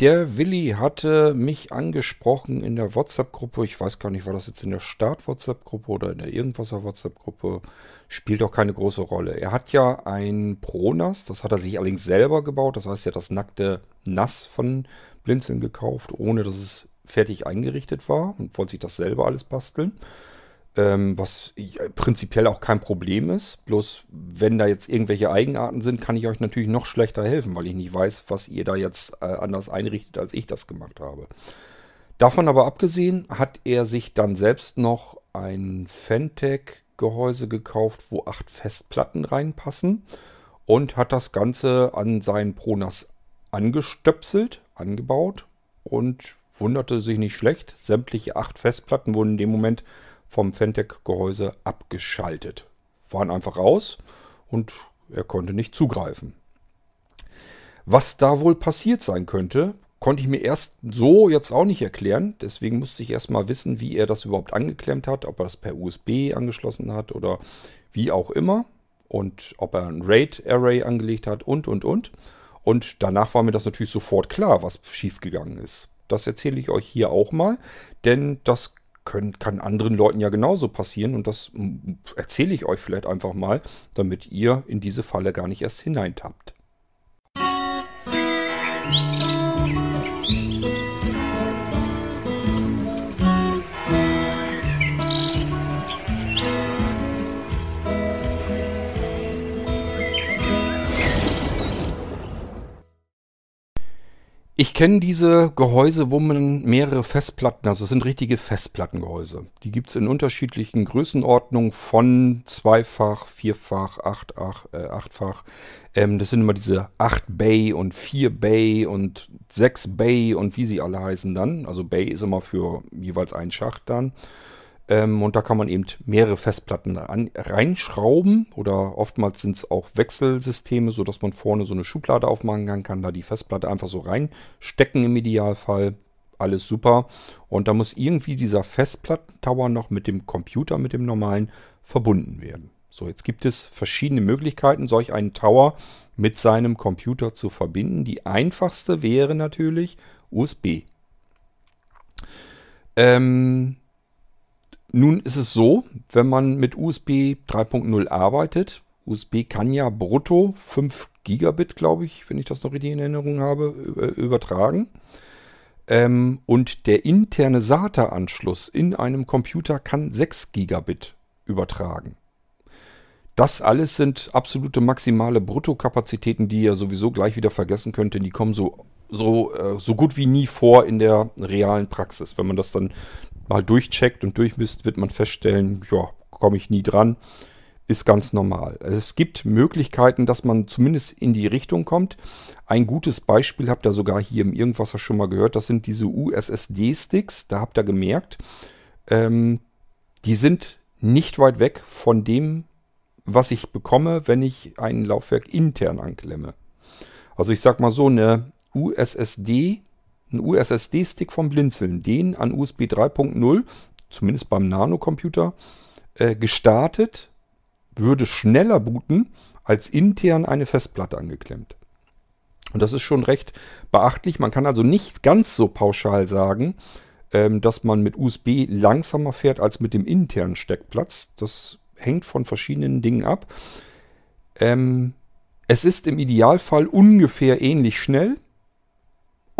Der Willi hatte mich angesprochen in der WhatsApp-Gruppe. Ich weiß gar nicht, war das jetzt in der Start-WhatsApp-Gruppe oder in der irgendwaser WhatsApp-Gruppe? Spielt auch keine große Rolle. Er hat ja ein Pronas, das hat er sich allerdings selber gebaut. Das heißt, er hat das nackte Nass von Blinzeln gekauft, ohne dass es fertig eingerichtet war und wollte sich das selber alles basteln ähm, was prinzipiell auch kein Problem ist. Bloß wenn da jetzt irgendwelche Eigenarten sind, kann ich euch natürlich noch schlechter helfen, weil ich nicht weiß, was ihr da jetzt äh, anders einrichtet, als ich das gemacht habe. Davon aber abgesehen hat er sich dann selbst noch ein Fentech-Gehäuse gekauft, wo acht Festplatten reinpassen und hat das Ganze an seinen Pronas angestöpselt, angebaut und wunderte sich nicht schlecht. Sämtliche acht Festplatten wurden in dem Moment vom Fentech-Gehäuse abgeschaltet. Waren einfach raus und er konnte nicht zugreifen. Was da wohl passiert sein könnte, konnte ich mir erst so jetzt auch nicht erklären. Deswegen musste ich erstmal wissen, wie er das überhaupt angeklemmt hat, ob er das per USB angeschlossen hat oder wie auch immer. Und ob er ein RAID-Array angelegt hat und, und, und. Und danach war mir das natürlich sofort klar, was schiefgegangen ist. Das erzähle ich euch hier auch mal, denn das können, kann anderen Leuten ja genauso passieren und das erzähle ich euch vielleicht einfach mal, damit ihr in diese Falle gar nicht erst hineintappt. Musik Ich kenne diese Gehäuse, wo man mehrere Festplatten, also es sind richtige Festplattengehäuse. Die gibt es in unterschiedlichen Größenordnungen von zweifach, vierfach, achtach, äh, achtfach. Ähm, das sind immer diese 8 Bay und 4 Bay und 6 Bay und wie sie alle heißen dann. Also Bay ist immer für jeweils einen Schacht dann. Ähm, und da kann man eben mehrere Festplatten an, reinschrauben oder oftmals sind es auch Wechselsysteme, sodass man vorne so eine Schublade aufmachen kann, kann da die Festplatte einfach so reinstecken im Idealfall. Alles super. Und da muss irgendwie dieser Festplattentower noch mit dem Computer, mit dem normalen, verbunden werden. So, jetzt gibt es verschiedene Möglichkeiten, solch einen Tower mit seinem Computer zu verbinden. Die einfachste wäre natürlich USB. Ähm, nun ist es so, wenn man mit USB 3.0 arbeitet, USB kann ja brutto 5 Gigabit, glaube ich, wenn ich das noch richtig in Erinnerung habe, übertragen. Ähm, und der interne SATA-Anschluss in einem Computer kann 6 Gigabit übertragen. Das alles sind absolute maximale Bruttokapazitäten, die ihr sowieso gleich wieder vergessen könnt, denn die kommen so, so, äh, so gut wie nie vor in der realen Praxis. Wenn man das dann mal durchcheckt und durchmisst, wird man feststellen, ja, komme ich nie dran. Ist ganz normal. Also es gibt Möglichkeiten, dass man zumindest in die Richtung kommt. Ein gutes Beispiel habt ihr sogar hier im Irgendwasser schon mal gehört. Das sind diese USSD-Sticks. Da habt ihr gemerkt, ähm, die sind nicht weit weg von dem, was ich bekomme, wenn ich ein Laufwerk intern anklemme. Also ich sag mal so, eine USSD einen USSD-Stick vom Blinzeln, den an USB 3.0, zumindest beim Nano-Computer, äh, gestartet, würde schneller booten, als intern eine Festplatte angeklemmt. Und das ist schon recht beachtlich. Man kann also nicht ganz so pauschal sagen, ähm, dass man mit USB langsamer fährt als mit dem internen Steckplatz. Das hängt von verschiedenen Dingen ab. Ähm, es ist im Idealfall ungefähr ähnlich schnell.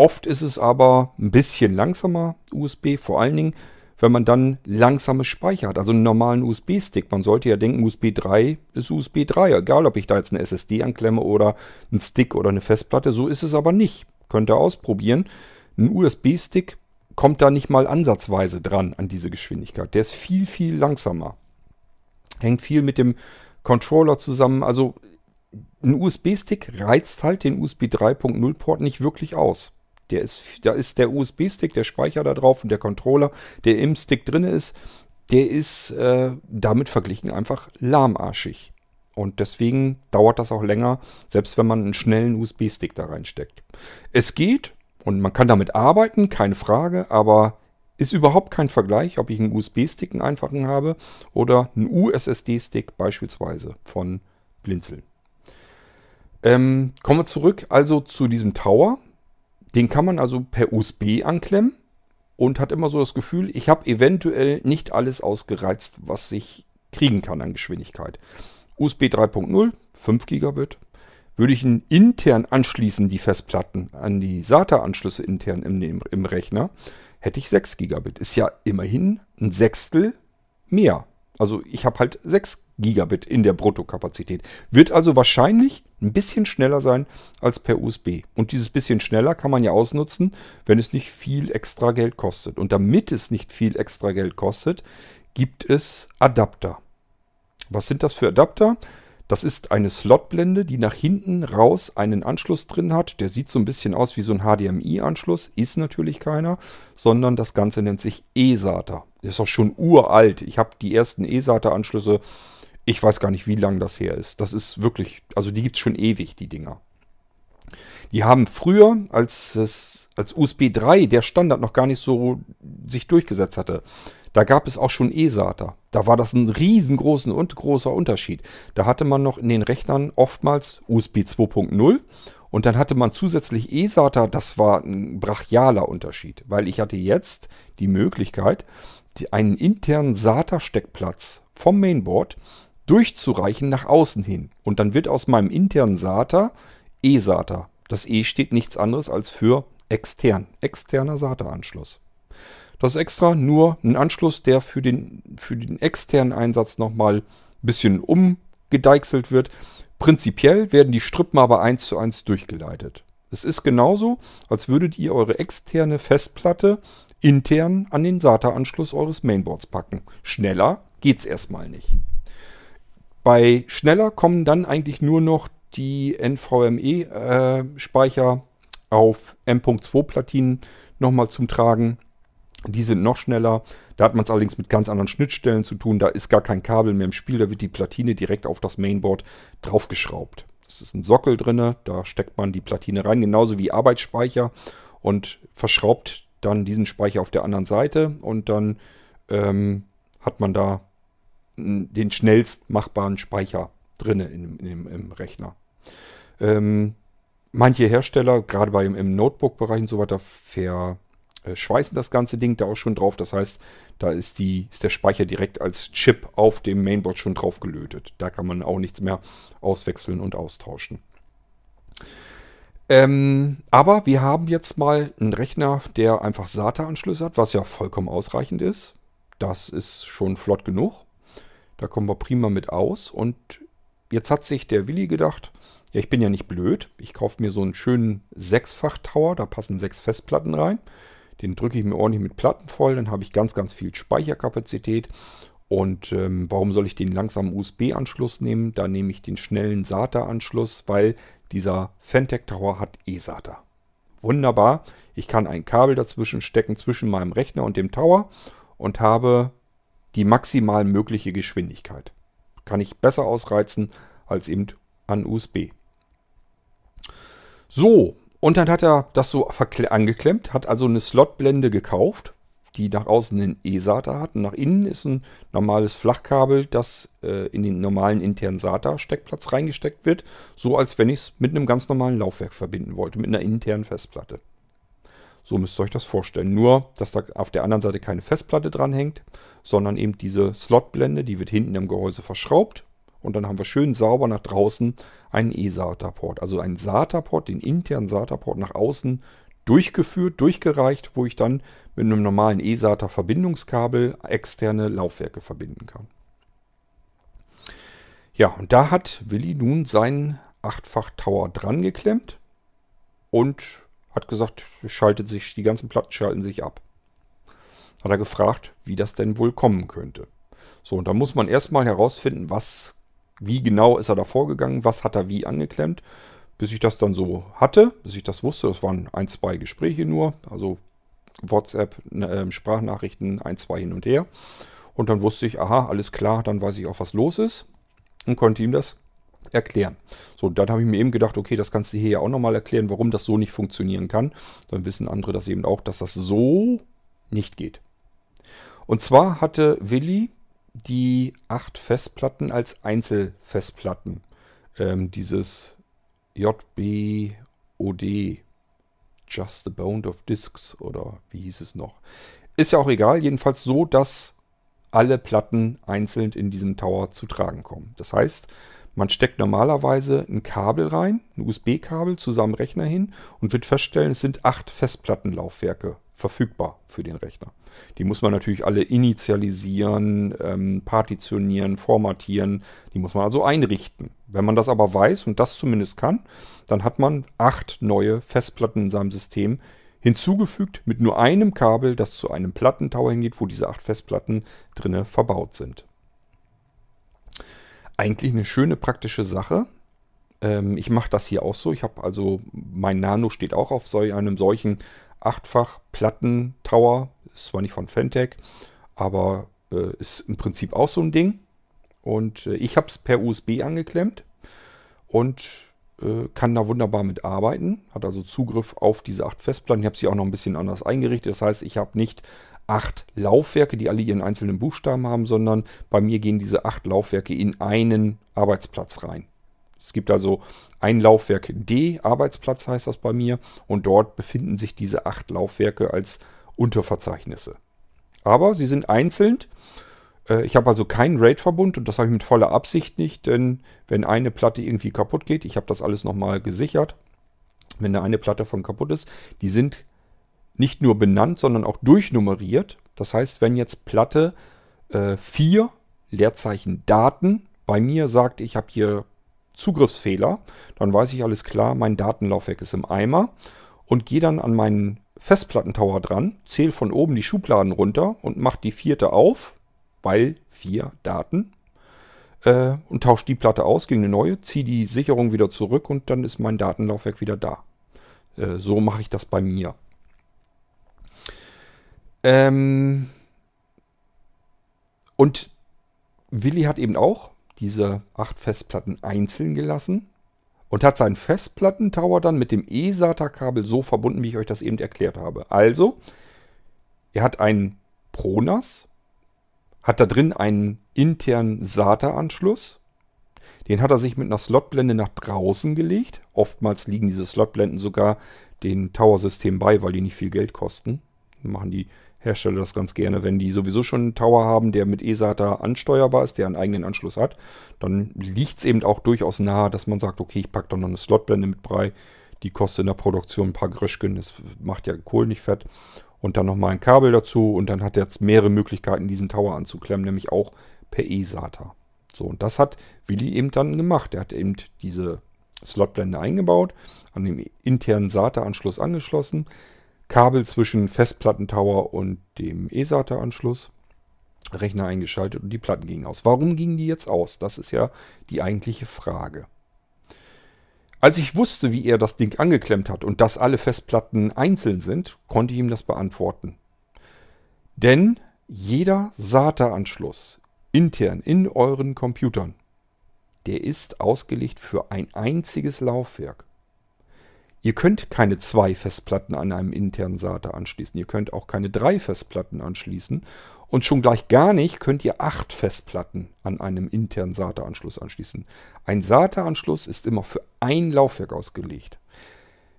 Oft ist es aber ein bisschen langsamer USB, vor allen Dingen, wenn man dann langsame Speicher hat, also einen normalen USB-Stick. Man sollte ja denken, USB 3 ist USB 3, egal ob ich da jetzt eine SSD anklemme oder einen Stick oder eine Festplatte. So ist es aber nicht. Könnt ihr ausprobieren. Ein USB-Stick kommt da nicht mal ansatzweise dran an diese Geschwindigkeit. Der ist viel, viel langsamer. Hängt viel mit dem Controller zusammen. Also ein USB-Stick reizt halt den USB 3.0 Port nicht wirklich aus. Der ist, da ist der USB-Stick, der Speicher da drauf und der Controller, der im Stick drin ist, der ist äh, damit verglichen einfach lahmarschig. Und deswegen dauert das auch länger, selbst wenn man einen schnellen USB-Stick da reinsteckt. Es geht und man kann damit arbeiten, keine Frage, aber ist überhaupt kein Vergleich, ob ich einen USB-Stick, einen einfachen habe, oder einen USSD-Stick beispielsweise von Blinzeln. Ähm, kommen wir zurück also zu diesem Tower Den kann man also per USB anklemmen und hat immer so das Gefühl, ich habe eventuell nicht alles ausgereizt, was ich kriegen kann an Geschwindigkeit. USB 3.0, 5 Gigabit. Würde ich ihn intern anschließen, die Festplatten, an die SATA-Anschlüsse intern im, im Rechner, hätte ich 6 Gigabit. Ist ja immerhin ein Sechstel mehr. Also ich habe halt 6 Gigabit in der Bruttokapazität. Wird also wahrscheinlich ein bisschen schneller sein als per USB. Und dieses bisschen schneller kann man ja ausnutzen, wenn es nicht viel extra Geld kostet. Und damit es nicht viel extra Geld kostet, gibt es Adapter. Was sind das für Adapter? Das ist eine Slotblende, die nach hinten raus einen Anschluss drin hat. Der sieht so ein bisschen aus wie so ein HDMI-Anschluss, ist natürlich keiner, sondern das Ganze nennt sich eSATA. Ist auch schon uralt. Ich habe die ersten eSATA-Anschlüsse, ich weiß gar nicht, wie lange das her ist. Das ist wirklich, also die gibt es schon ewig, die Dinger. Die haben früher, als es als USB 3 der Standard noch gar nicht so sich durchgesetzt hatte, da gab es auch schon eSATA. Da war das ein riesengroßer und großer Unterschied. Da hatte man noch in den Rechnern oftmals USB 2.0 und dann hatte man zusätzlich eSATA. Das war ein brachialer Unterschied, weil ich hatte jetzt die Möglichkeit, die, einen internen SATA-Steckplatz vom Mainboard durchzureichen nach außen hin. Und dann wird aus meinem internen SATA eSATA. Das E steht nichts anderes als für extern, externer SATA-Anschluss. Das ist extra nur ein Anschluss, der für den, für den externen Einsatz nochmal ein bisschen umgedeichselt wird. Prinzipiell werden die Strippen aber eins zu eins durchgeleitet. Es ist genauso, als würdet ihr eure externe Festplatte intern an den SATA-Anschluss eures Mainboards packen. Schneller geht's erstmal nicht. Bei schneller kommen dann eigentlich nur noch die NVMe-Speicher äh, auf M.2-Platinen nochmal zum Tragen. Die sind noch schneller. Da hat man es allerdings mit ganz anderen Schnittstellen zu tun. Da ist gar kein Kabel mehr im Spiel. Da wird die Platine direkt auf das Mainboard draufgeschraubt. Es ist ein Sockel drin. Da steckt man die Platine rein, genauso wie Arbeitsspeicher. Und verschraubt dann diesen Speicher auf der anderen Seite. Und dann ähm, hat man da den schnellst machbaren Speicher drin in, im Rechner. Ähm, manche Hersteller, gerade bei im Notebook-Bereich und so weiter, ver äh, das ganze Ding da auch schon drauf. Das heißt, da ist, die, ist der Speicher direkt als Chip auf dem Mainboard schon drauf gelötet. Da kann man auch nichts mehr auswechseln und austauschen. Ähm, aber wir haben jetzt mal einen Rechner, der einfach SATA-Anschlüsse hat, was ja vollkommen ausreichend ist. Das ist schon flott genug. Da kommen wir prima mit aus. Und jetzt hat sich der Willi gedacht, ja, ich bin ja nicht blöd. Ich kaufe mir so einen schönen Sechsfach-Tower, da passen sechs Festplatten rein. Den drücke ich mir ordentlich mit Platten voll, dann habe ich ganz, ganz viel Speicherkapazität. Und ähm, warum soll ich den langsamen USB-Anschluss nehmen? Da nehme ich den schnellen SATA-Anschluss, weil dieser Fentech Tower hat eSATA. Wunderbar. Ich kann ein Kabel dazwischen stecken, zwischen meinem Rechner und dem Tower und habe die maximal mögliche Geschwindigkeit. Kann ich besser ausreizen als eben an USB. So, und dann hat er das so angeklemmt, hat also eine Slotblende gekauft, die nach außen einen E-SATA hat. Und nach innen ist ein normales Flachkabel, das äh, in den normalen internen SATA-Steckplatz reingesteckt wird. So als wenn ich es mit einem ganz normalen Laufwerk verbinden wollte, mit einer internen Festplatte. So müsst ihr euch das vorstellen. Nur, dass da auf der anderen Seite keine Festplatte dran hängt, sondern eben diese Slotblende, die wird hinten im Gehäuse verschraubt und dann haben wir schön sauber nach draußen einen E-SATA-Port. Also einen SATA-Port, den internen SATA-Port nach außen durchgeführt, durchgereicht, wo ich dann mit einem normalen E-SATA-Verbindungskabel externe Laufwerke verbinden kann. Ja, und da hat Willi nun seinen 8-fach-Tower dran geklemmt und hat gesagt, schaltet sich, die ganzen Platten schalten sich ab. Hat er gefragt, wie das denn wohl kommen könnte. So, und da muss man erstmal herausfinden, was wie genau ist er da vorgegangen, was hat er wie angeklemmt, bis ich das dann so hatte, bis ich das wusste. Das waren ein, zwei Gespräche nur, also WhatsApp, äh, Sprachnachrichten, ein, zwei hin und her. Und dann wusste ich, aha, alles klar, dann weiß ich auch, was los ist und konnte ihm das erklären. So, dann habe ich mir eben gedacht, okay, das kannst du hier ja auch nochmal erklären, warum das so nicht funktionieren kann. Dann wissen andere das eben auch, dass das so nicht geht. Und zwar hatte Willi die acht Festplatten als Einzelfestplatten. Ähm, dieses JBOD, Just a Bone of Discs oder wie hieß es noch. Ist ja auch egal, jedenfalls so, dass alle Platten einzeln in diesem Tower zu tragen kommen. Das heißt, man steckt normalerweise ein Kabel rein, ein USB-Kabel zu seinem Rechner hin und wird feststellen, es sind acht Festplattenlaufwerke verfügbar für den Rechner. Die muss man natürlich alle initialisieren, ähm, partitionieren, formatieren. Die muss man also einrichten. Wenn man das aber weiß und das zumindest kann, dann hat man acht neue Festplatten in seinem System hinzugefügt mit nur einem Kabel, das zu einem Plattentower hingeht, wo diese acht Festplatten drinne verbaut sind eigentlich eine schöne praktische Sache. Ähm, ich mache das hier auch so. Ich habe also, mein Nano steht auch auf so einem solchen achtfach Platten-Tower. Ist zwar nicht von Fentech, aber äh, ist im Prinzip auch so ein Ding. Und äh, ich habe es per USB angeklemmt und kann da wunderbar mit arbeiten. Hat also Zugriff auf diese acht Festplatten. Ich habe sie auch noch ein bisschen anders eingerichtet. Das heißt, ich habe nicht acht Laufwerke, die alle ihren einzelnen Buchstaben haben, sondern bei mir gehen diese acht Laufwerke in einen Arbeitsplatz rein. Es gibt also ein Laufwerk D, Arbeitsplatz heißt das bei mir, und dort befinden sich diese acht Laufwerke als Unterverzeichnisse. Aber sie sind einzeln. Äh, ich habe also keinen RAID-Verbund und das habe ich mit voller Absicht nicht, denn wenn eine Platte irgendwie kaputt geht, ich habe das alles nochmal gesichert, wenn da eine Platte von kaputt ist, die sind nicht nur benannt, sondern auch durchnummeriert. Das heißt, wenn jetzt Platte äh, 4, Leerzeichen Daten, bei mir sagt, ich habe hier Zugriffsfehler, dann weiß ich alles klar, mein Datenlaufwerk ist im Eimer und gehe dann an meinen Festplattentower dran, zähle von oben die Schubladen runter und mache die vierte auf, weil vier Daten, äh, und tausche die Platte aus gegen eine neue, ziehe die Sicherung wieder zurück und dann ist mein Datenlaufwerk wieder da. Äh, so mache ich das bei mir. Ähm und Willi hat eben auch diese acht Festplatten einzeln gelassen und hat seinen Festplattentower dann mit dem eSATA-Kabel so verbunden, wie ich euch das eben erklärt habe. Also, er hat einen ProNAS, hat da drin einen internen SATA-Anschluss. Den hat er sich mit einer Slotblende nach draußen gelegt. Oftmals liegen diese Slotblenden sogar den Tower-System bei, weil die nicht viel Geld kosten. Dann machen die Hersteller das ganz gerne. Wenn die sowieso schon einen Tower haben, der mit eSATA ansteuerbar ist, der einen eigenen Anschluss hat, dann liegt es eben auch durchaus nahe, dass man sagt, okay, ich packe da noch eine Slotblende mit bei. Die kostet in der Produktion ein paar Gröschken, das macht ja Kohl nicht fett. Und dann nochmal ein Kabel dazu und dann hat er jetzt mehrere Möglichkeiten, diesen Tower anzuklemmen, nämlich auch per eSATA. So, und das hat Willi eben dann gemacht. Er hat eben diese Slotblende eingebaut, an dem internen SATA-Anschluss angeschlossen, Kabel zwischen Festplattentower und dem eSATA-Anschluss. Rechner eingeschaltet und die Platten gingen aus. Warum gingen die jetzt aus? Das ist ja die eigentliche Frage. Als ich wusste, wie er das Ding angeklemmt hat und dass alle Festplatten einzeln sind, konnte ich ihm das beantworten. Denn jeder SATA-Anschluss intern in euren Computern, der ist ausgelegt für ein einziges Laufwerk. Ihr könnt keine zwei Festplatten an einem internen SATA anschließen. Ihr könnt auch keine drei Festplatten anschließen. Und schon gleich gar nicht könnt ihr acht Festplatten an einem internen SATA-Anschluss anschließen. Ein SATA-Anschluss ist immer für ein Laufwerk ausgelegt.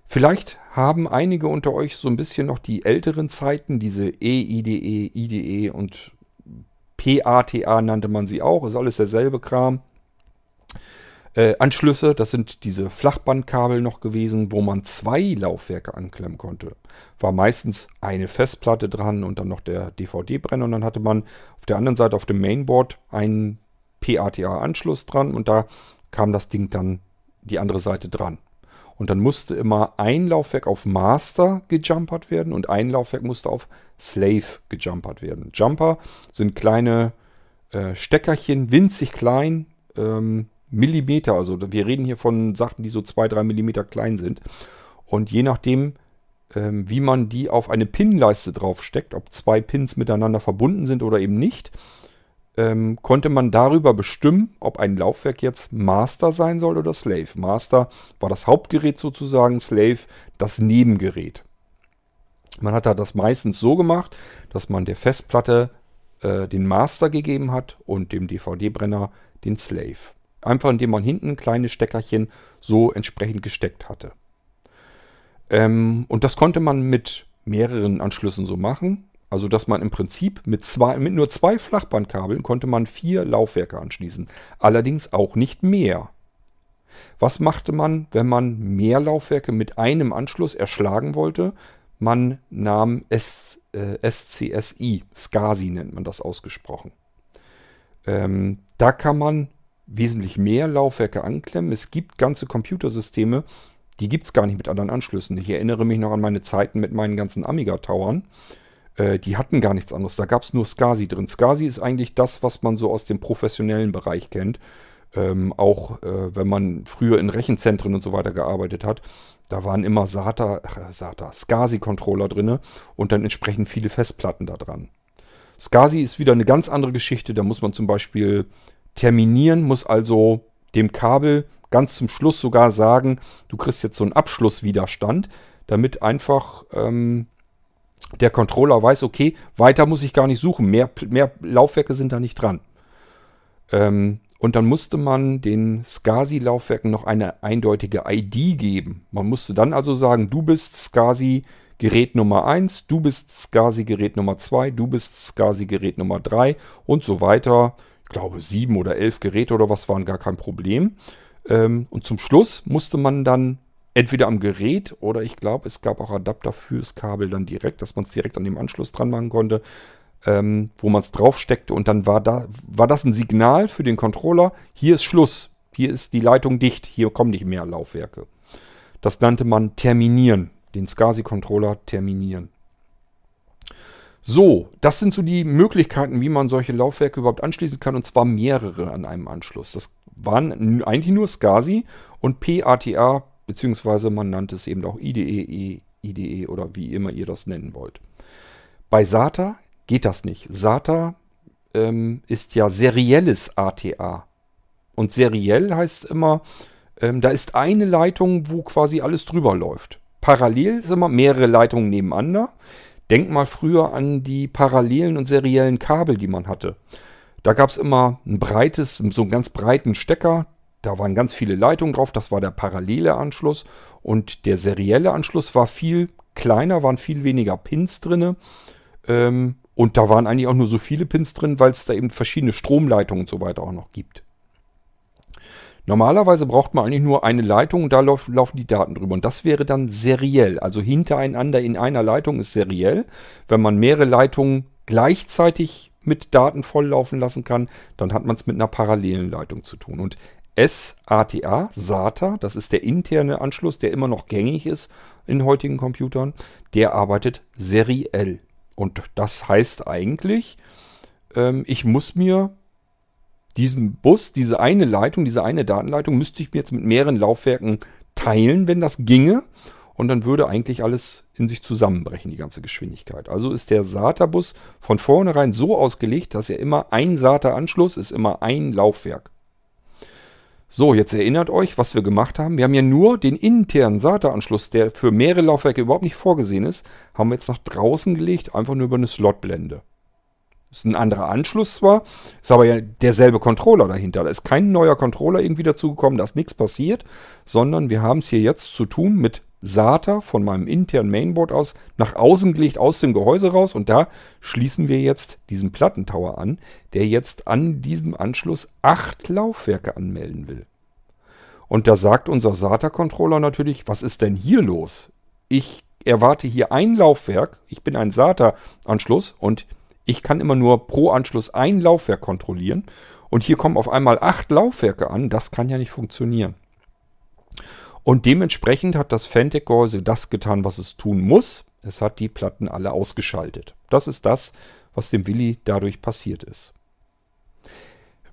Vielleicht haben einige unter euch so ein bisschen noch die älteren Zeiten, diese EIDE, IDE und PATA nannte man sie auch, ist alles derselbe Kram. Äh, Anschlüsse, das sind diese Flachbandkabel noch gewesen, wo man zwei Laufwerke anklemmen konnte. War meistens eine Festplatte dran und dann noch der DVD-Brenner und dann hatte man auf der anderen Seite auf dem Mainboard einen PATA-Anschluss dran und da kam das Ding dann die andere Seite dran. Und dann musste immer ein Laufwerk auf Master gejumpert werden und ein Laufwerk musste auf Slave gejumpert werden. Jumper sind kleine äh, Steckerchen, winzig klein, ähm, Millimeter. Also wir reden hier von Sachen, die so 2-3 Millimeter klein sind. Und je nachdem, ähm, wie man die auf eine Pin-Leiste draufsteckt, ob zwei Pins miteinander verbunden sind oder eben nicht, ähm, konnte man darüber bestimmen, ob ein Laufwerk jetzt Master sein soll oder Slave. Master war das Hauptgerät sozusagen, Slave das Nebengerät. Man hat da das meistens so gemacht, dass man der Festplatte äh, den Master gegeben hat und dem DVD-Brenner den Slave. Einfach indem man hinten kleine Steckerchen so entsprechend gesteckt hatte. Ähm, und das konnte man mit mehreren Anschlüssen so machen. Also dass man im Prinzip mit, zwei, mit nur zwei Flachbandkabeln konnte man vier Laufwerke anschließen. Allerdings auch nicht mehr. Was machte man, wenn man mehr Laufwerke mit einem Anschluss erschlagen wollte? Man nahm S, äh, SCSI, SCSI nennt man das ausgesprochen. Ähm, da kann man wesentlich mehr Laufwerke anklemmen. Es gibt ganze Computersysteme, die gibt es gar nicht mit anderen Anschlüssen. Ich erinnere mich noch an meine Zeiten mit meinen ganzen Amiga-Towern. Äh, die hatten gar nichts anderes. Da gab es nur SCSI drin. SCSI ist eigentlich das, was man so aus dem professionellen Bereich kennt. Ähm, auch äh, wenn man früher in Rechenzentren und so weiter gearbeitet hat, da waren immer SATA, äh, SATA, SCSI-Controller drin und dann entsprechend viele Festplatten da dran. SCSI ist wieder eine ganz andere Geschichte. Da muss man zum Beispiel terminieren, muss also dem Kabel ganz zum Schluss sogar sagen, du kriegst jetzt so einen Abschlusswiderstand, damit einfach ähm, der Controller weiß, okay, weiter muss ich gar nicht suchen, mehr, mehr Laufwerke sind da nicht dran. Ähm, und dann musste man den SCSI-Laufwerken noch eine eindeutige ID geben. Man musste dann also sagen, du bist SCSI Gerät Nummer 1, du bist SCSI Gerät Nummer 2, du bist SCSI Gerät Nummer 3 und so weiter. Glaube, sieben oder elf Geräte oder was waren gar kein Problem. Ähm, und zum Schluss musste man dann entweder am Gerät oder ich glaube, es gab auch Adapter fürs Kabel dann direkt, dass man es direkt an dem Anschluss dran machen konnte, ähm, wo man es draufsteckte und dann war, da, war das ein Signal für den Controller, hier ist Schluss, hier ist die Leitung dicht, hier kommen nicht mehr Laufwerke. Das nannte man terminieren, den SCSI-Controller terminieren. So, das sind so die Möglichkeiten, wie man solche Laufwerke überhaupt anschließen kann, und zwar mehrere an einem Anschluss. Das waren eigentlich nur SCSI und PATA beziehungsweise man nannte es eben auch IDE, IDE oder wie immer ihr das nennen wollt. Bei SATA geht das nicht. SATA ähm, ist ja serielles ATA. Und seriell heißt immer, ähm, da ist eine Leitung, wo quasi alles drüber läuft. Parallel ist immer mehrere Leitungen nebeneinander. Denk mal früher an die parallelen und seriellen Kabel, die man hatte. Da gab es immer ein breites, so einen ganz breiten Stecker, da waren ganz viele Leitungen drauf, das war der parallele Anschluss und der serielle Anschluss war viel kleiner, waren viel weniger Pins drin. Ähm, und da waren eigentlich auch nur so viele Pins drin, weil es da eben verschiedene Stromleitungen und so weiter auch noch gibt. Normalerweise braucht man eigentlich nur eine Leitung und da lauf, laufen die Daten drüber. Und das wäre dann seriell. Also hintereinander in einer Leitung ist seriell. Wenn man mehrere Leitungen gleichzeitig mit Daten volllaufen lassen kann, dann hat man es mit einer parallelen Leitung zu tun. Und SATA, SATA, das ist der interne Anschluss, der immer noch gängig ist in heutigen Computern, der arbeitet seriell. Und das heißt eigentlich, ähm, ich muss mir diesen Bus, diese eine Leitung, diese eine Datenleitung, müsste ich mir jetzt mit mehreren Laufwerken teilen, wenn das ginge. Und dann würde eigentlich alles in sich zusammenbrechen, die ganze Geschwindigkeit. Also ist der SATA-Bus von vornherein so ausgelegt, dass er immer ein SATA-Anschluss ist, immer ein Laufwerk. So, jetzt erinnert euch, was wir gemacht haben. Wir haben ja nur den internen SATA-Anschluss, der für mehrere Laufwerke überhaupt nicht vorgesehen ist, haben wir jetzt nach draußen gelegt, einfach nur über eine Slotblende. Ist ein anderer Anschluss zwar, ist aber ja derselbe Controller dahinter. Da ist kein neuer Controller irgendwie dazugekommen, da ist nichts passiert, sondern wir haben es hier jetzt zu tun mit SATA von meinem internen Mainboard aus nach außen gelegt aus dem Gehäuse raus und da schließen wir jetzt diesen Plattentower an, der jetzt an diesem Anschluss acht Laufwerke anmelden will. Und da sagt unser SATA-Controller natürlich, was ist denn hier los? Ich erwarte hier ein Laufwerk, ich bin ein SATA-Anschluss und ich kann immer nur pro Anschluss ein Laufwerk kontrollieren und hier kommen auf einmal acht Laufwerke an, das kann ja nicht funktionieren. Und dementsprechend hat das Fantech-Gehäuse das getan, was es tun muss. Es hat die Platten alle ausgeschaltet. Das ist das, was dem Willi dadurch passiert ist.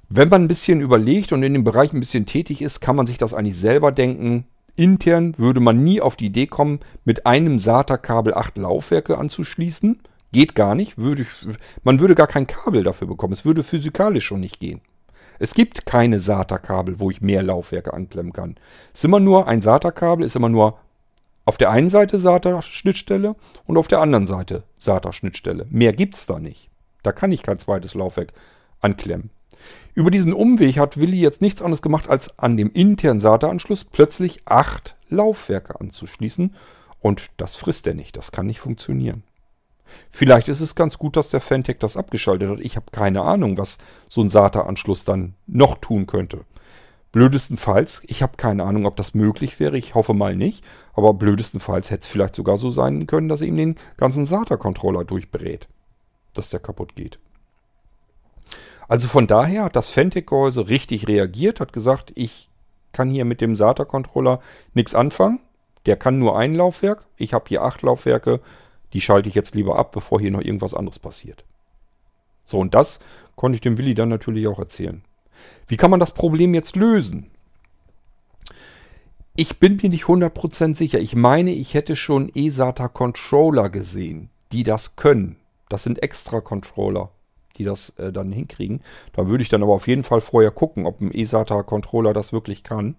Wenn man ein bisschen überlegt und in dem Bereich ein bisschen tätig ist, kann man sich das eigentlich selber denken. Intern würde man nie auf die Idee kommen, mit einem SATA-Kabel acht Laufwerke anzuschließen. Geht gar nicht. Würde, man würde gar kein Kabel dafür bekommen. Es würde physikalisch schon nicht gehen. Es gibt keine SATA-Kabel, wo ich mehr Laufwerke anklemmen kann. Es ist immer nur, ein SATA-Kabel ist immer nur auf der einen Seite SATA-Schnittstelle und auf der anderen Seite SATA-Schnittstelle. Mehr gibt es da nicht. Da kann ich kein zweites Laufwerk anklemmen. Über diesen Umweg hat Willi jetzt nichts anderes gemacht, als an dem internen SATA-Anschluss plötzlich acht Laufwerke anzuschließen. Und das frisst er nicht. Das kann nicht funktionieren. Vielleicht ist es ganz gut, dass der Fantech das abgeschaltet hat. Ich habe keine Ahnung, was so ein SATA-Anschluss dann noch tun könnte. Blödestenfalls, ich habe keine Ahnung, ob das möglich wäre. Ich hoffe mal nicht. Aber blödestenfalls hätte es vielleicht sogar so sein können, dass er ihm den ganzen SATA-Controller durchbrät. Dass der kaputt geht. Also von daher hat das Fentec-Gehäuse richtig reagiert, hat gesagt, ich kann hier mit dem SATA-Controller nichts anfangen. Der kann nur ein Laufwerk. Ich habe hier acht Laufwerke. Die schalte ich jetzt lieber ab, bevor hier noch irgendwas anderes passiert. So, und das konnte ich dem Willi dann natürlich auch erzählen. Wie kann man das Problem jetzt lösen? Ich bin mir nicht 100% sicher. Ich meine, ich hätte schon eSATA-Controller gesehen, die das können. Das sind extra Controller, die das äh, dann hinkriegen. Da würde ich dann aber auf jeden Fall vorher gucken, ob ein eSATA-Controller das wirklich kann.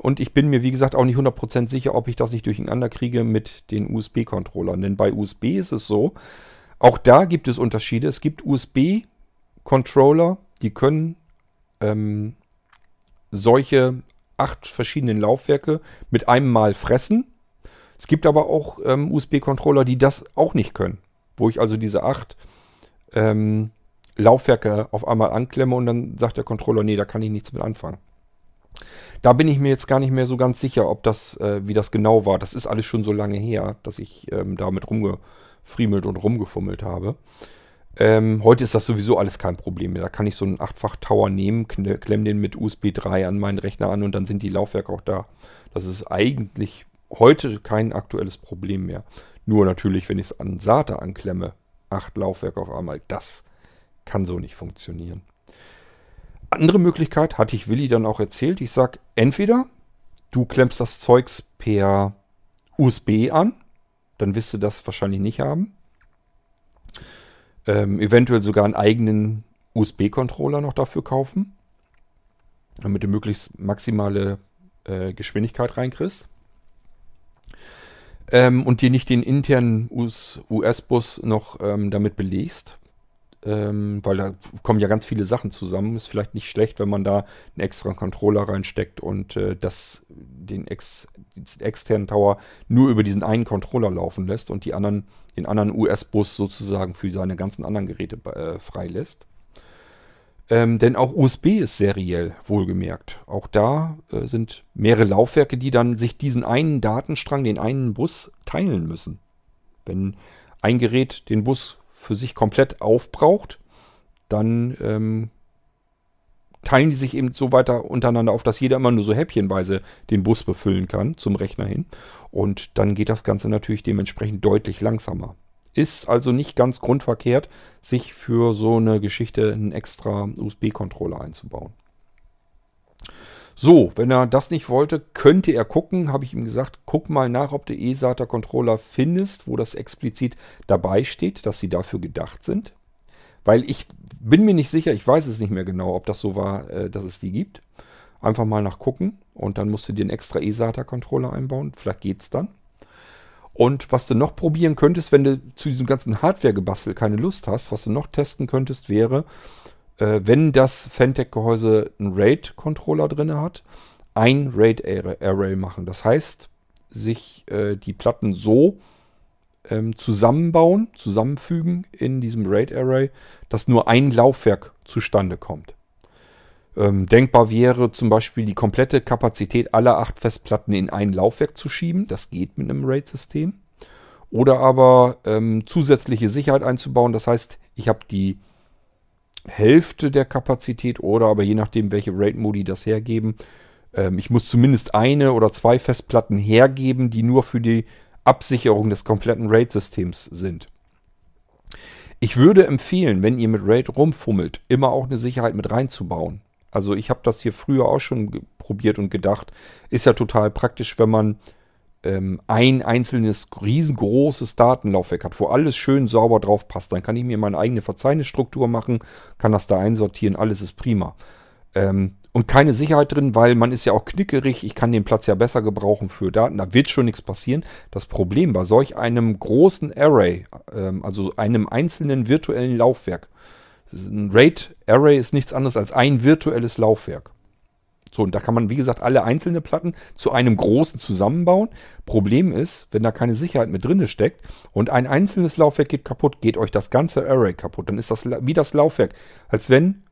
Und ich bin mir, wie gesagt, auch nicht 100% sicher, ob ich das nicht durcheinander kriege mit den USB-Controllern. Denn bei USB ist es so, auch da gibt es Unterschiede. Es gibt USB-Controller, die können ähm, solche acht verschiedenen Laufwerke mit einem Mal fressen. Es gibt aber auch ähm, USB-Controller, die das auch nicht können. Wo ich also diese acht ähm, Laufwerke auf einmal anklemme und dann sagt der Controller, nee, da kann ich nichts mit anfangen. Da bin ich mir jetzt gar nicht mehr so ganz sicher, ob das, äh, wie das genau war. Das ist alles schon so lange her, dass ich ähm, damit rumgefriemelt und rumgefummelt habe. Ähm, heute ist das sowieso alles kein Problem mehr. Da kann ich so einen 8-fach-Tower nehmen, klemme den mit USB 3 an meinen Rechner an und dann sind die Laufwerke auch da. Das ist eigentlich heute kein aktuelles Problem mehr. Nur natürlich, wenn ich es an SATA anklemme, acht Laufwerke auf einmal, das kann so nicht funktionieren. Andere Möglichkeit hatte ich Willi dann auch erzählt. Ich sage, entweder du klemmst das Zeugs per USB an, dann wirst du das wahrscheinlich nicht haben. Ähm, eventuell sogar einen eigenen USB-Controller noch dafür kaufen, damit du möglichst maximale äh, Geschwindigkeit reinkriegst. Ähm, und dir nicht den internen US-Bus noch ähm, damit belegst ähm, weil da kommen ja ganz viele Sachen zusammen. Ist vielleicht nicht schlecht, wenn man da einen extra Controller reinsteckt und äh, das, den, ex, den externen Tower nur über diesen einen Controller laufen lässt und die anderen, den anderen US-Bus sozusagen für seine ganzen anderen Geräte äh, freilässt. Ähm, denn auch USB ist seriell, wohlgemerkt. Auch da äh, sind mehrere Laufwerke, die dann sich diesen einen Datenstrang, den einen Bus teilen müssen. Wenn ein Gerät den Bus für sich komplett aufbraucht, dann ähm, teilen die sich eben so weiter untereinander auf, dass jeder immer nur so häppchenweise den Bus befüllen kann zum Rechner hin. Und dann geht das Ganze natürlich dementsprechend deutlich langsamer. Ist also nicht ganz grundverkehrt, sich für so eine Geschichte einen extra USB-Controller einzubauen. So, wenn er das nicht wollte, könnte er gucken, habe ich ihm gesagt, guck mal nach, ob du eSATA-Controller findest, wo das explizit dabei steht, dass sie dafür gedacht sind. Weil ich bin mir nicht sicher, ich weiß es nicht mehr genau, ob das so war, äh, dass es die gibt. Einfach mal nachgucken und dann musst du dir einen extra eSATA-Controller einbauen. Vielleicht geht's dann. Und was du noch probieren könntest, wenn du zu diesem ganzen Hardware-Gebastel keine Lust hast, was du noch testen könntest, wäre, äh, wenn das Fentech-Gehäuse einen RAID-Controller drin hat, ein RAID-Array machen. Das heißt, sich äh, die Platten so ähm, zusammenbauen, zusammenfügen in diesem RAID-Array, dass nur ein Laufwerk zustande kommt. Ähm, denkbar wäre zum Beispiel die komplette Kapazität aller acht Festplatten in ein Laufwerk zu schieben. Das geht mit einem RAID-System. Oder aber ähm, zusätzliche Sicherheit einzubauen. Das heißt, ich habe die Hälfte der Kapazität oder aber je nachdem, welche RAID-Modi das hergeben. Ähm, ich muss zumindest eine oder zwei Festplatten hergeben, die nur für die Absicherung des kompletten RAID-Systems sind. Ich würde empfehlen, wenn ihr mit RAID rumfummelt, immer auch eine Sicherheit mit reinzubauen. Also ich habe das hier früher auch schon probiert und gedacht, ist ja total praktisch, wenn man ähm, ein einzelnes riesengroßes Datenlaufwerk hat, wo alles schön sauber drauf passt, dann kann ich mir meine eigene Verzeichnisstruktur machen, kann das da einsortieren, alles ist prima. Ähm, und keine Sicherheit drin, weil man ist ja auch knickerig, ich kann den Platz ja besser gebrauchen für Daten, da wird schon nichts passieren. Das Problem bei solch einem großen Array, ähm, also einem einzelnen virtuellen Laufwerk, ein RAID-Array ist nichts anderes als ein virtuelles Laufwerk. So, und da kann man, wie gesagt, alle einzelne Platten zu einem großen zusammenbauen. Problem ist, wenn da keine Sicherheit mit drinne steckt und ein einzelnes Laufwerk geht kaputt, geht euch das ganze Array kaputt. Dann ist das wie das Laufwerk, als wenn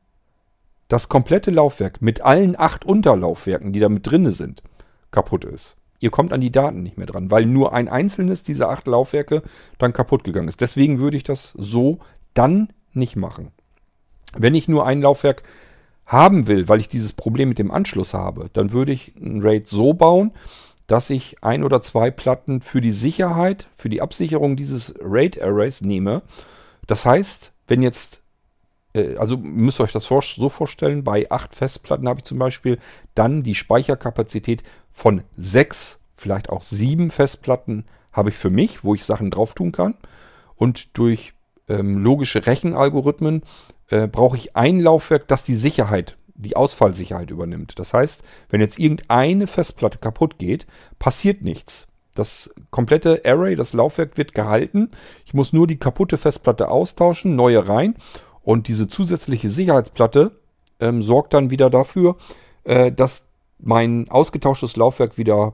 das komplette Laufwerk mit allen acht Unterlaufwerken, die da mit drinne sind, kaputt ist. Ihr kommt an die Daten nicht mehr dran, weil nur ein einzelnes dieser acht Laufwerke dann kaputt gegangen ist. Deswegen würde ich das so dann nicht machen. Wenn ich nur ein Laufwerk haben will, weil ich dieses Problem mit dem Anschluss habe, dann würde ich ein RAID so bauen, dass ich ein oder zwei Platten für die Sicherheit, für die Absicherung dieses RAID-Arrays nehme. Das heißt, wenn jetzt, äh, also müsst ihr euch das so vorstellen, bei acht Festplatten habe ich zum Beispiel dann die Speicherkapazität von sechs, vielleicht auch sieben Festplatten habe ich für mich, wo ich Sachen drauf tun kann. Und durch ähm, logische Rechenalgorithmen äh, brauche ich ein Laufwerk, das die Sicherheit, die Ausfallsicherheit übernimmt. Das heißt, wenn jetzt irgendeine Festplatte kaputt geht, passiert nichts. Das komplette Array, das Laufwerk wird gehalten. Ich muss nur die kaputte Festplatte austauschen, neue rein. Und diese zusätzliche Sicherheitsplatte ähm, sorgt dann wieder dafür, äh, dass mein ausgetauschtes Laufwerk wieder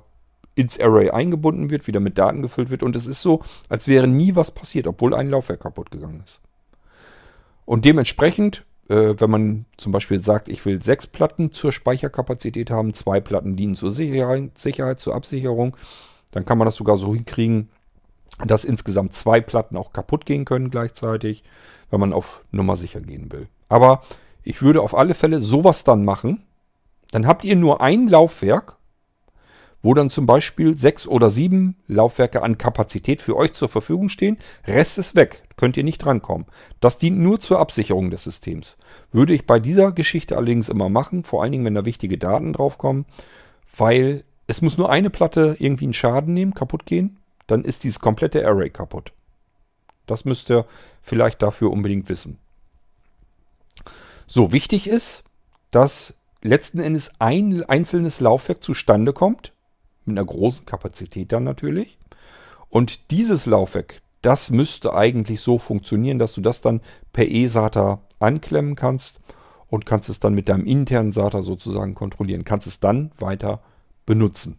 ins Array eingebunden wird, wieder mit Daten gefüllt wird. Und es ist so, als wäre nie was passiert, obwohl ein Laufwerk kaputt gegangen ist. Und dementsprechend, äh, wenn man zum Beispiel sagt, ich will sechs Platten zur Speicherkapazität haben, zwei Platten dienen zur Sicherheit, Sicherheit, zur Absicherung, dann kann man das sogar so hinkriegen, dass insgesamt zwei Platten auch kaputt gehen können gleichzeitig, wenn man auf Nummer sicher gehen will. Aber ich würde auf alle Fälle sowas dann machen. Dann habt ihr nur ein Laufwerk wo dann zum Beispiel sechs oder sieben Laufwerke an Kapazität für euch zur Verfügung stehen. Rest ist weg, könnt ihr nicht drankommen. Das dient nur zur Absicherung des Systems. Würde ich bei dieser Geschichte allerdings immer machen, vor allen Dingen, wenn da wichtige Daten draufkommen, weil es muss nur eine Platte irgendwie einen Schaden nehmen, kaputt gehen, dann ist dieses komplette Array kaputt. Das müsst ihr vielleicht dafür unbedingt wissen. So, wichtig ist, dass letzten Endes ein einzelnes Laufwerk zustande kommt mit einer großen Kapazität dann natürlich. Und dieses Laufwerk, das müsste eigentlich so funktionieren, dass du das dann per eSATA anklemmen kannst und kannst es dann mit deinem internen SATA sozusagen kontrollieren. Kannst es dann weiter benutzen.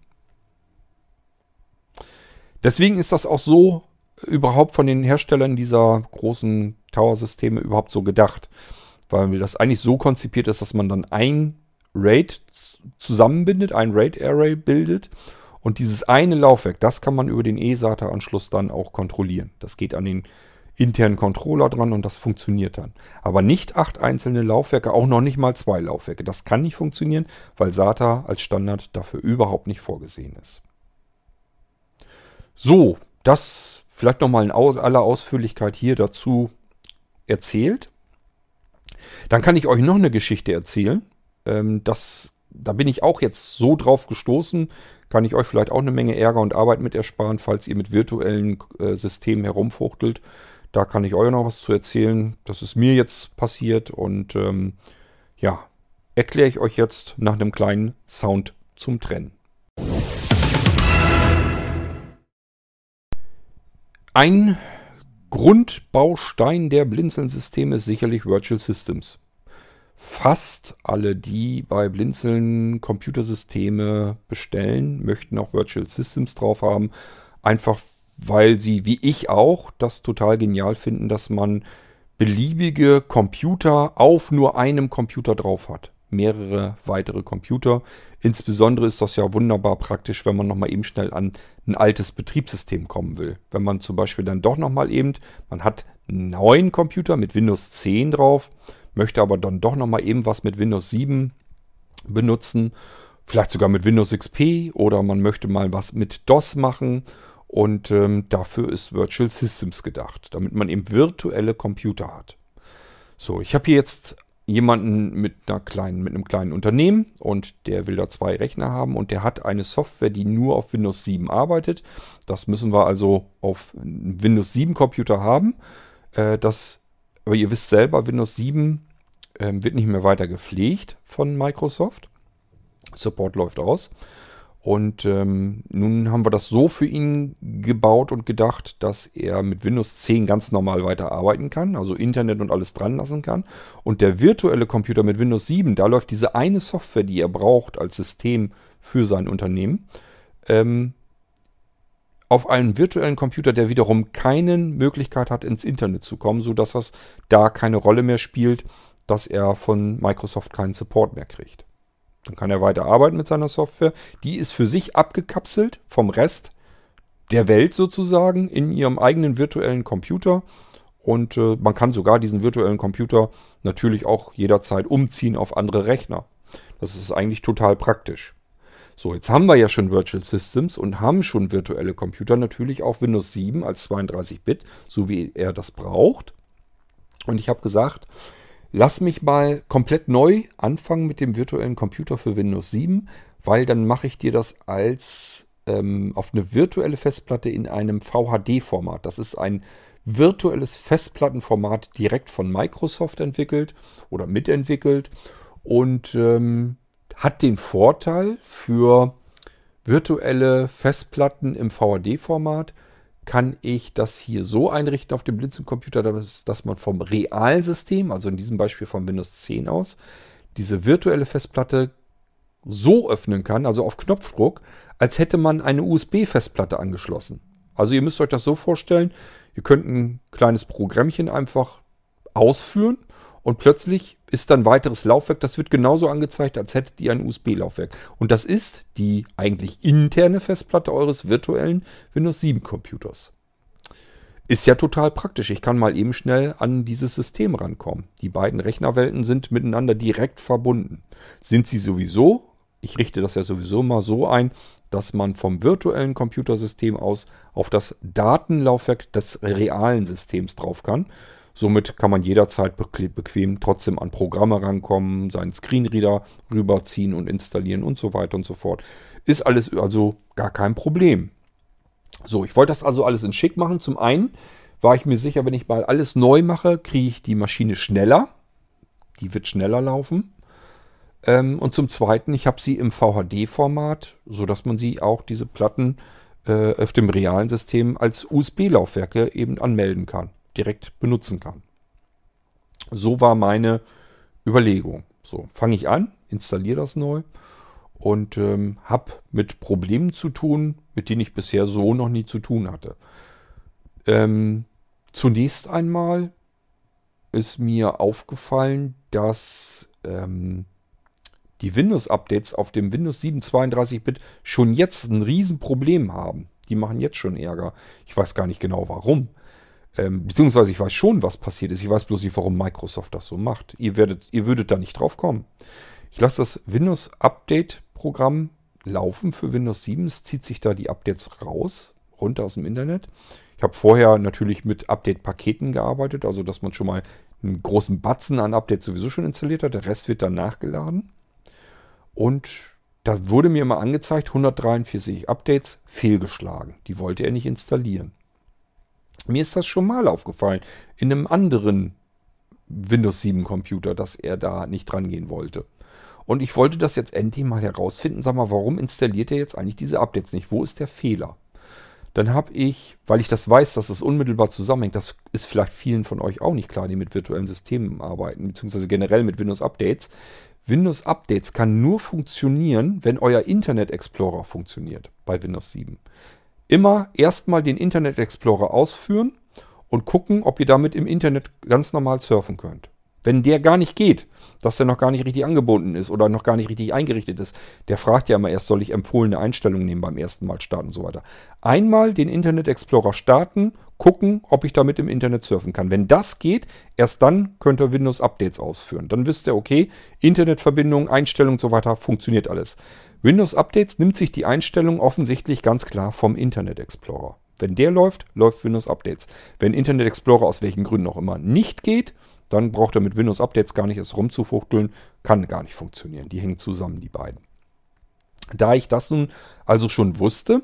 Deswegen ist das auch so überhaupt von den Herstellern dieser großen Tower-Systeme überhaupt so gedacht. Weil das eigentlich so konzipiert ist, dass man dann ein RAID zusammenbindet, ein RAID-Array bildet. Und dieses eine Laufwerk, das kann man über den eSATA-Anschluss dann auch kontrollieren. Das geht an den internen Controller dran und das funktioniert dann. Aber nicht acht einzelne Laufwerke, auch noch nicht mal zwei Laufwerke. Das kann nicht funktionieren, weil SATA als Standard dafür überhaupt nicht vorgesehen ist. So, das vielleicht nochmal in aller Ausführlichkeit hier dazu erzählt. Dann kann ich euch noch eine Geschichte erzählen. Ähm, das da bin ich auch jetzt so drauf gestoßen, kann ich euch vielleicht auch eine Menge Ärger und Arbeit mit ersparen, falls ihr mit virtuellen äh, Systemen herumfuchtelt. Da kann ich euch noch was zu erzählen. Das ist mir jetzt passiert und ähm, ja, erkläre ich euch jetzt nach einem kleinen Sound zum Trennen. Ein Grundbaustein der Blinzeln-Systeme ist sicherlich Virtual Systems fast alle, die bei Blinzeln Computersysteme bestellen, möchten auch Virtual Systems drauf haben. Einfach weil sie, wie ich auch, das total genial finden, dass man beliebige Computer auf nur einem Computer drauf hat. Mehrere weitere Computer. Insbesondere ist das ja wunderbar praktisch, wenn man nochmal eben schnell an ein altes Betriebssystem kommen will. Wenn man zum Beispiel dann doch nochmal eben, man hat neuen Computer mit Windows 10 drauf, möchte aber dann doch nochmal eben was mit Windows 7 benutzen, vielleicht sogar mit Windows XP oder man möchte mal was mit DOS machen und ähm, dafür ist Virtual Systems gedacht, damit man eben virtuelle Computer hat. So, ich habe hier jetzt jemanden mit einer kleinen, mit einem kleinen Unternehmen und der will da zwei Rechner haben und der hat eine Software, die nur auf Windows 7 arbeitet. Das müssen wir also auf Windows 7 Computer haben. Äh, das, aber ihr wisst selber, Windows 7 ähm, wird nicht mehr weiter gepflegt von Microsoft. Support läuft aus. Und ähm, nun haben wir das so für ihn gebaut und gedacht, dass er mit Windows 10 ganz normal weiter arbeiten kann, also Internet und alles dran lassen kann. Und der virtuelle Computer mit Windows 7, da läuft diese eine Software, die er braucht als System für sein Unternehmen, ähm, auf einem virtuellen Computer, der wiederum keine Möglichkeit hat, ins Internet zu kommen, sodass das da keine Rolle mehr spielt, dass er von Microsoft keinen Support mehr kriegt. Dann kann er weiter arbeiten mit seiner Software. Die ist für sich abgekapselt vom Rest der Welt sozusagen in ihrem eigenen virtuellen Computer. Und äh, man kann sogar diesen virtuellen Computer natürlich auch jederzeit umziehen auf andere Rechner. Das ist eigentlich total praktisch. So, jetzt haben wir ja schon Virtual Systems und haben schon virtuelle Computer natürlich auf Windows 7 als 32-Bit, so wie er das braucht. Und ich habe gesagt, lass mich mal komplett neu anfangen mit dem virtuellen Computer für Windows 7, weil dann mache ich dir das als ähm, auf eine virtuelle Festplatte in einem VHD-Format. Das ist ein virtuelles Festplattenformat direkt von Microsoft entwickelt oder mitentwickelt und ähm, hat den Vorteil für virtuelle Festplatten im VHD-Format, kann ich das hier so einrichten auf dem Blinzeln-Computer, dass, dass man vom realen System, also in diesem Beispiel von Windows 10 aus, diese virtuelle Festplatte so öffnen kann, also auf Knopfdruck, als hätte man eine USB-Festplatte angeschlossen. Also ihr müsst euch das so vorstellen, ihr könnt ein kleines Programmchen einfach ausführen und plötzlich ist dann weiteres Laufwerk, das wird genauso angezeigt, als hättet ihr ein USB-Laufwerk. Und das ist die eigentlich interne Festplatte eures virtuellen Windows 7 Computers. Ist ja total praktisch. Ich kann mal eben schnell an dieses System rankommen. Die beiden Rechnerwelten sind miteinander direkt verbunden. Sind sie sowieso? Ich richte das ja sowieso mal so ein, dass man vom virtuellen Computersystem aus auf das Datenlaufwerk des realen Systems drauf kann. Somit kann man jederzeit bequem trotzdem an Programme rankommen, seinen Screenreader rüberziehen und installieren und so weiter und so fort. Ist alles also gar kein Problem. So, ich wollte das also alles in schick machen. Zum einen war ich mir sicher, wenn ich mal alles neu mache, kriege ich die Maschine schneller. Die wird schneller laufen. Ähm, und zum zweiten, ich habe sie im VHD-Format, sodass man sie auch, diese Platten, äh, auf dem realen System als USB-Laufwerke eben anmelden kann direkt benutzen kann. So war meine Überlegung. So, fange ich an, installiere das neu und ähm, habe mit Problemen zu tun, mit denen ich bisher so noch nie zu tun hatte. Ähm, zunächst einmal ist mir aufgefallen, dass ähm, die Windows-Updates auf dem Windows 7 32-Bit schon jetzt ein Riesenproblem haben. Die machen jetzt schon Ärger. Ich weiß gar nicht genau warum. Ähm, beziehungsweise ich weiß schon, was passiert ist. Ich weiß bloß nicht, warum Microsoft das so macht. Ihr, werdet, ihr würdet da nicht drauf kommen. Ich lasse das Windows Update Programm laufen für Windows 7. Es zieht sich da die Updates raus, runter aus dem Internet. Ich habe vorher natürlich mit Update-Paketen gearbeitet, also dass man schon mal einen großen Batzen an Updates sowieso schon installiert hat. Der Rest wird dann nachgeladen. Und da wurde mir immer angezeigt, 143 Updates fehlgeschlagen. Die wollte er nicht installieren. Mir ist das schon mal aufgefallen in einem anderen Windows 7 Computer, dass er da nicht dran gehen wollte. Und ich wollte das jetzt endlich mal herausfinden. Sag mal, warum installiert er jetzt eigentlich diese Updates nicht? Wo ist der Fehler? Dann habe ich, weil ich das weiß, dass es unmittelbar zusammenhängt, das ist vielleicht vielen von euch auch nicht klar, die mit virtuellen Systemen arbeiten, beziehungsweise generell mit Windows Updates. Windows Updates kann nur funktionieren, wenn euer Internet Explorer funktioniert bei Windows 7 immer erstmal den Internet Explorer ausführen und gucken, ob ihr damit im Internet ganz normal surfen könnt. Wenn der gar nicht geht, dass der noch gar nicht richtig angebunden ist oder noch gar nicht richtig eingerichtet ist, der fragt ja immer erst, soll ich empfohlene Einstellungen nehmen beim ersten Mal starten und so weiter. Einmal den Internet Explorer starten, gucken, ob ich damit im Internet surfen kann. Wenn das geht, erst dann könnt ihr Windows Updates ausführen. Dann wisst ihr, okay, Internetverbindung, Einstellung und so weiter, funktioniert alles. Windows Updates nimmt sich die Einstellung offensichtlich ganz klar vom Internet Explorer. Wenn der läuft, läuft Windows Updates. Wenn Internet Explorer aus welchen Gründen auch immer nicht geht, dann braucht er mit Windows Updates gar nicht erst rumzufuchteln, kann gar nicht funktionieren. Die hängen zusammen, die beiden. Da ich das nun also schon wusste,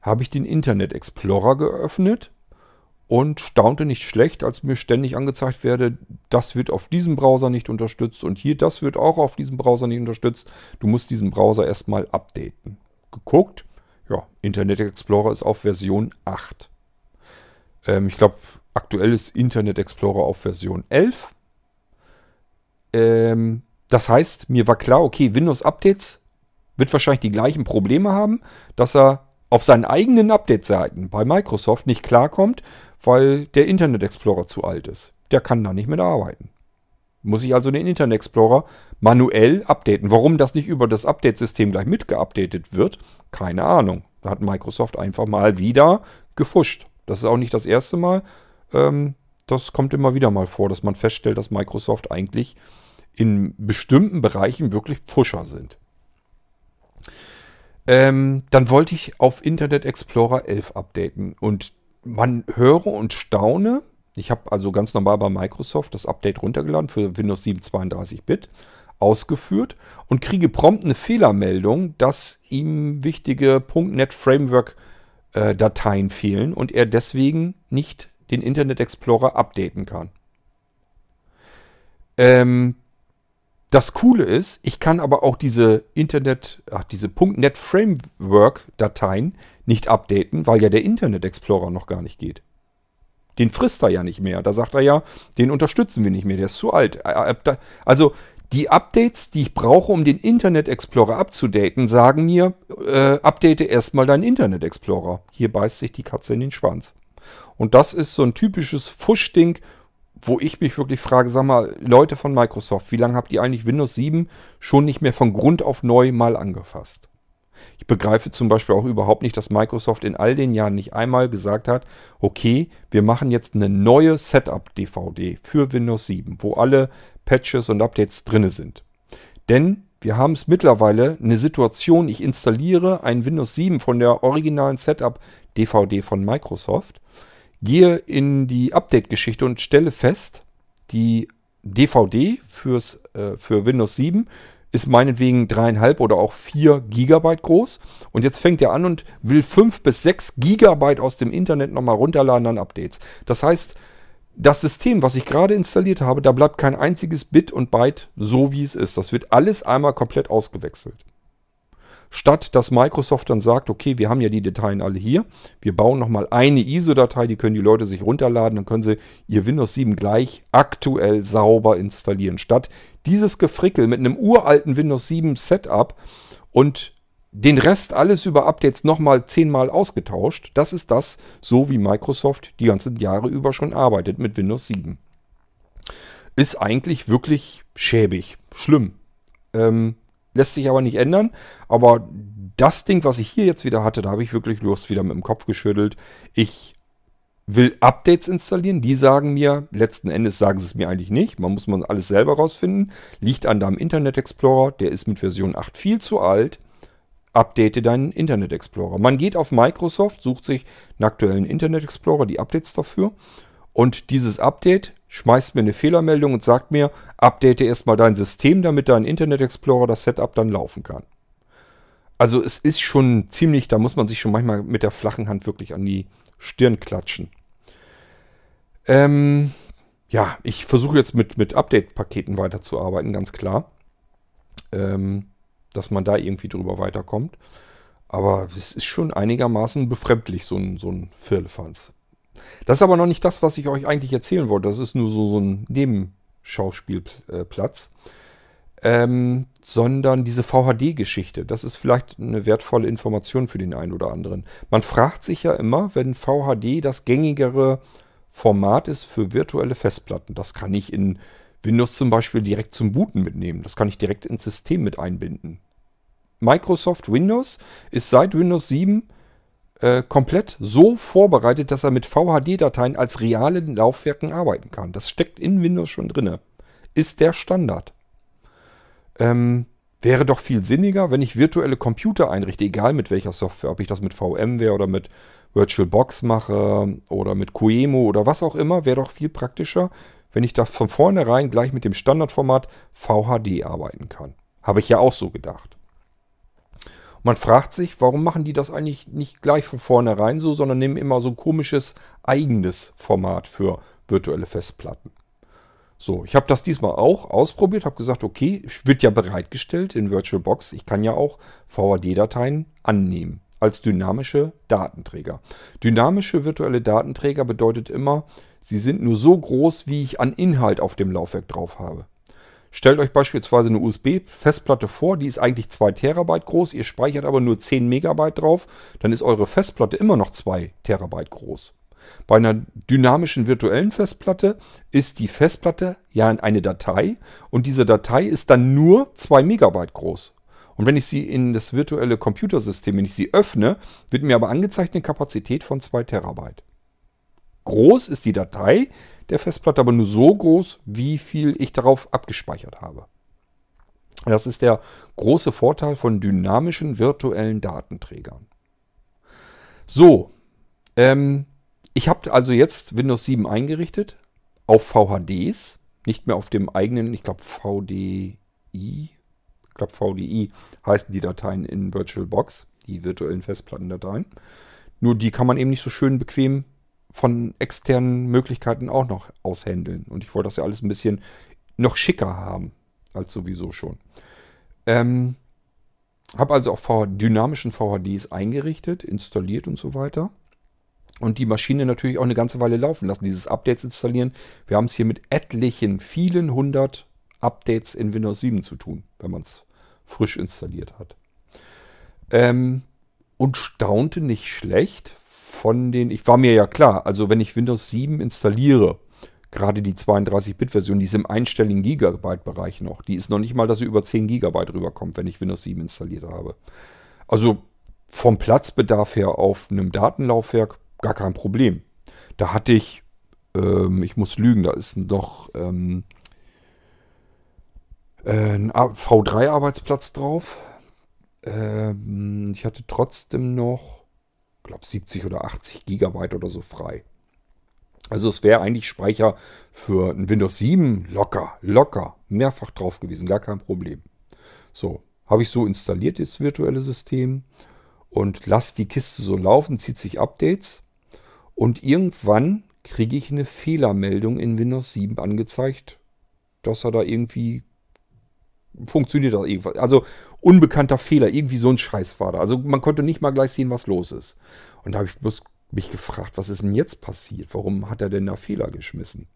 habe ich den Internet Explorer geöffnet und staunte nicht schlecht, als mir ständig angezeigt werde, das wird auf diesem Browser nicht unterstützt und hier das wird auch auf diesem Browser nicht unterstützt. Du musst diesen Browser erstmal updaten. geguckt. Ja, Internet Explorer ist auf Version 8. Ähm, ich glaube, aktuell ist Internet Explorer auf Version 11. Ähm, das heißt, mir war klar, okay, Windows Updates wird wahrscheinlich die gleichen Probleme haben, dass er auf seinen eigenen Update-Seiten bei Microsoft nicht klarkommt, weil der Internet Explorer zu alt ist. Der kann da nicht mehr arbeiten. Muss ich also den Internet Explorer manuell updaten. Warum das nicht über das Update-System gleich mitgeupdatet wird, keine Ahnung. Da hat Microsoft einfach mal wieder gefuscht. Das ist auch nicht das erste Mal. Ähm, das kommt immer wieder mal vor, dass man feststellt, dass Microsoft eigentlich in bestimmten Bereichen wirklich Pfuscher sind. Ähm, dann wollte ich auf Internet Explorer 11 updaten und man höre und staune. Ich habe also ganz normal bei Microsoft das Update runtergeladen für Windows 7 32-Bit, ausgeführt und kriege prompt eine Fehlermeldung, dass ihm wichtige .NET Framework äh, Dateien fehlen und er deswegen nicht den Internet Explorer updaten kann. Ähm, das Coole ist, ich kann aber auch diese Internet, ach, diese .NET Framework Dateien nicht updaten, weil ja der Internet Explorer noch gar nicht geht. Den frisst er ja nicht mehr. Da sagt er ja, den unterstützen wir nicht mehr, der ist zu alt. Also die Updates, die ich brauche, um den Internet Explorer abzudaten, sagen mir, äh, update erstmal deinen Internet Explorer. Hier beißt sich die Katze in den Schwanz. Und das ist so ein typisches Fuschding, wo ich mich wirklich frage, sag mal, Leute von Microsoft, wie lange habt ihr eigentlich Windows 7 schon nicht mehr von Grund auf neu mal angefasst? Ich begreife zum Beispiel auch überhaupt nicht, dass Microsoft in all den Jahren nicht einmal gesagt hat, okay, wir machen jetzt eine neue Setup-DVD für Windows 7, wo alle Patches und Updates drin sind. Denn wir haben es mittlerweile eine Situation, ich installiere ein Windows 7 von der originalen Setup-DVD von Microsoft gehe in die Update-Geschichte und stelle fest, die DVD fürs, äh, für Windows 7 ist meinetwegen dreieinhalb oder auch vier Gigabyte groß. Und jetzt fängt er an und will fünf bis sechs Gigabyte aus dem Internet nochmal runterladen an Updates. Das heißt, das System, was ich gerade installiert habe, da bleibt kein einziges Bit und Byte so, wie es ist. Das wird alles einmal komplett ausgewechselt. Statt dass Microsoft dann sagt, okay, wir haben ja die Dateien alle hier, wir bauen nochmal eine ISO-Datei, die können die Leute sich runterladen, dann können sie ihr Windows 7 gleich aktuell sauber installieren. Statt dieses Gefrickel mit einem uralten Windows 7 Setup und den Rest alles über Updates nochmal zehnmal ausgetauscht. Das ist das, so wie Microsoft die ganzen Jahre über schon arbeitet mit Windows 7. Ist eigentlich wirklich schäbig, schlimm. Ähm, Lässt sich aber nicht ändern. Aber das Ding, was ich hier jetzt wieder hatte, da habe ich wirklich Lust wieder mit dem Kopf geschüttelt. Ich will Updates installieren. Die sagen mir, letzten Endes sagen sie es mir eigentlich nicht. Man muss man alles selber rausfinden. Liegt an deinem Internet Explorer. Der ist mit Version 8 viel zu alt. Update deinen Internet Explorer. Man geht auf Microsoft, sucht sich einen aktuellen Internet Explorer, die Updates dafür. Und dieses Update schmeißt mir eine Fehlermeldung und sagt mir, update erstmal dein System, damit dein Internet Explorer das Setup dann laufen kann. Also es ist schon ziemlich, da muss man sich schon manchmal mit der flachen Hand wirklich an die Stirn klatschen. Ähm, ja, ich versuche jetzt mit, mit Update-Paketen weiterzuarbeiten, ganz klar. Ähm, dass man da irgendwie drüber weiterkommt. Aber es ist schon einigermaßen befremdlich, so ein, so ein Firlefanz. Das ist aber noch nicht das, was ich euch eigentlich erzählen wollte. Das ist nur so, so ein Nebenschauspielplatz. Ähm, sondern diese VHD-Geschichte. Das ist vielleicht eine wertvolle Information für den einen oder anderen. Man fragt sich ja immer, wenn VHD das gängigere Format ist für virtuelle Festplatten. Das kann ich in Windows zum Beispiel direkt zum Booten mitnehmen. Das kann ich direkt ins System mit einbinden. Microsoft Windows ist seit Windows 7 äh, komplett so vorbereitet, dass er mit VHD-Dateien als realen Laufwerken arbeiten kann. Das steckt in Windows schon drin. Ist der Standard. Ähm, wäre doch viel sinniger, wenn ich virtuelle Computer einrichte, egal mit welcher Software, ob ich das mit VMware oder mit VirtualBox mache oder mit Qemu oder was auch immer, wäre doch viel praktischer, wenn ich da von vornherein gleich mit dem Standardformat VHD arbeiten kann. Habe ich ja auch so gedacht. Man fragt sich, warum machen die das eigentlich nicht gleich von vornherein so, sondern nehmen immer so ein komisches eigenes Format für virtuelle Festplatten. So, ich habe das diesmal auch ausprobiert, habe gesagt, okay, wird ja bereitgestellt in VirtualBox. Ich kann ja auch VHD-Dateien annehmen als dynamische Datenträger. Dynamische virtuelle Datenträger bedeutet immer, sie sind nur so groß, wie ich an Inhalt auf dem Laufwerk drauf habe. Stellt euch beispielsweise eine USB-Festplatte vor, die ist eigentlich 2 Terabyte groß, ihr speichert aber nur 10 Megabyte drauf, dann ist eure Festplatte immer noch 2 Terabyte groß. Bei einer dynamischen virtuellen Festplatte ist die Festplatte ja eine Datei und diese Datei ist dann nur 2 Megabyte groß. Und wenn ich sie in das virtuelle Computersystem, wenn ich sie öffne, wird mir aber angezeigt eine Kapazität von 2 Terabyte. Groß ist die Datei der Festplatte aber nur so groß, wie viel ich darauf abgespeichert habe. Das ist der große Vorteil von dynamischen virtuellen Datenträgern. So, ähm, ich habe also jetzt Windows 7 eingerichtet auf VHDs, nicht mehr auf dem eigenen, ich glaube VDI, ich glaube VDI heißen die Dateien in VirtualBox, die virtuellen Festplattendateien. Nur die kann man eben nicht so schön bequem von externen Möglichkeiten auch noch aushändeln. Und ich wollte das ja alles ein bisschen noch schicker haben als sowieso schon. Ähm, habe also auch dynamischen VHDs eingerichtet, installiert und so weiter und die Maschine natürlich auch eine ganze Weile laufen lassen, dieses Updates installieren. Wir haben es hier mit etlichen, vielen hundert Updates in Windows 7 zu tun, wenn man es frisch installiert hat. Ähm, und staunte nicht schlecht von den, ich war mir ja klar, also wenn ich Windows 7 installiere, gerade die 32-Bit-Version, die ist im einstelligen Gigabyte-Bereich noch. Die ist noch nicht mal, dass sie über 10 Gigabyte rüberkommt, wenn ich Windows 7 installiert habe. Also vom Platzbedarf her auf einem Datenlaufwerk gar kein Problem. Da hatte ich, ähm, ich muss lügen, da ist noch ähm, ein V3-Arbeitsplatz drauf. Ähm, ich hatte trotzdem noch, glaube 70 oder 80 Gigabyte oder so frei. Also es wäre eigentlich Speicher für ein Windows 7 locker, locker, mehrfach drauf gewesen, gar kein Problem. So, habe ich so installiert, das virtuelle System und lasse die Kiste so laufen, zieht sich Updates und irgendwann kriege ich eine Fehlermeldung in Windows 7 angezeigt, dass er da irgendwie funktioniert da irgendwas. Also unbekannter Fehler, irgendwie so ein Scheiß war da. Also man konnte nicht mal gleich sehen, was los ist. Und da habe ich bloß mich gefragt, was ist denn jetzt passiert? Warum hat er denn da Fehler geschmissen?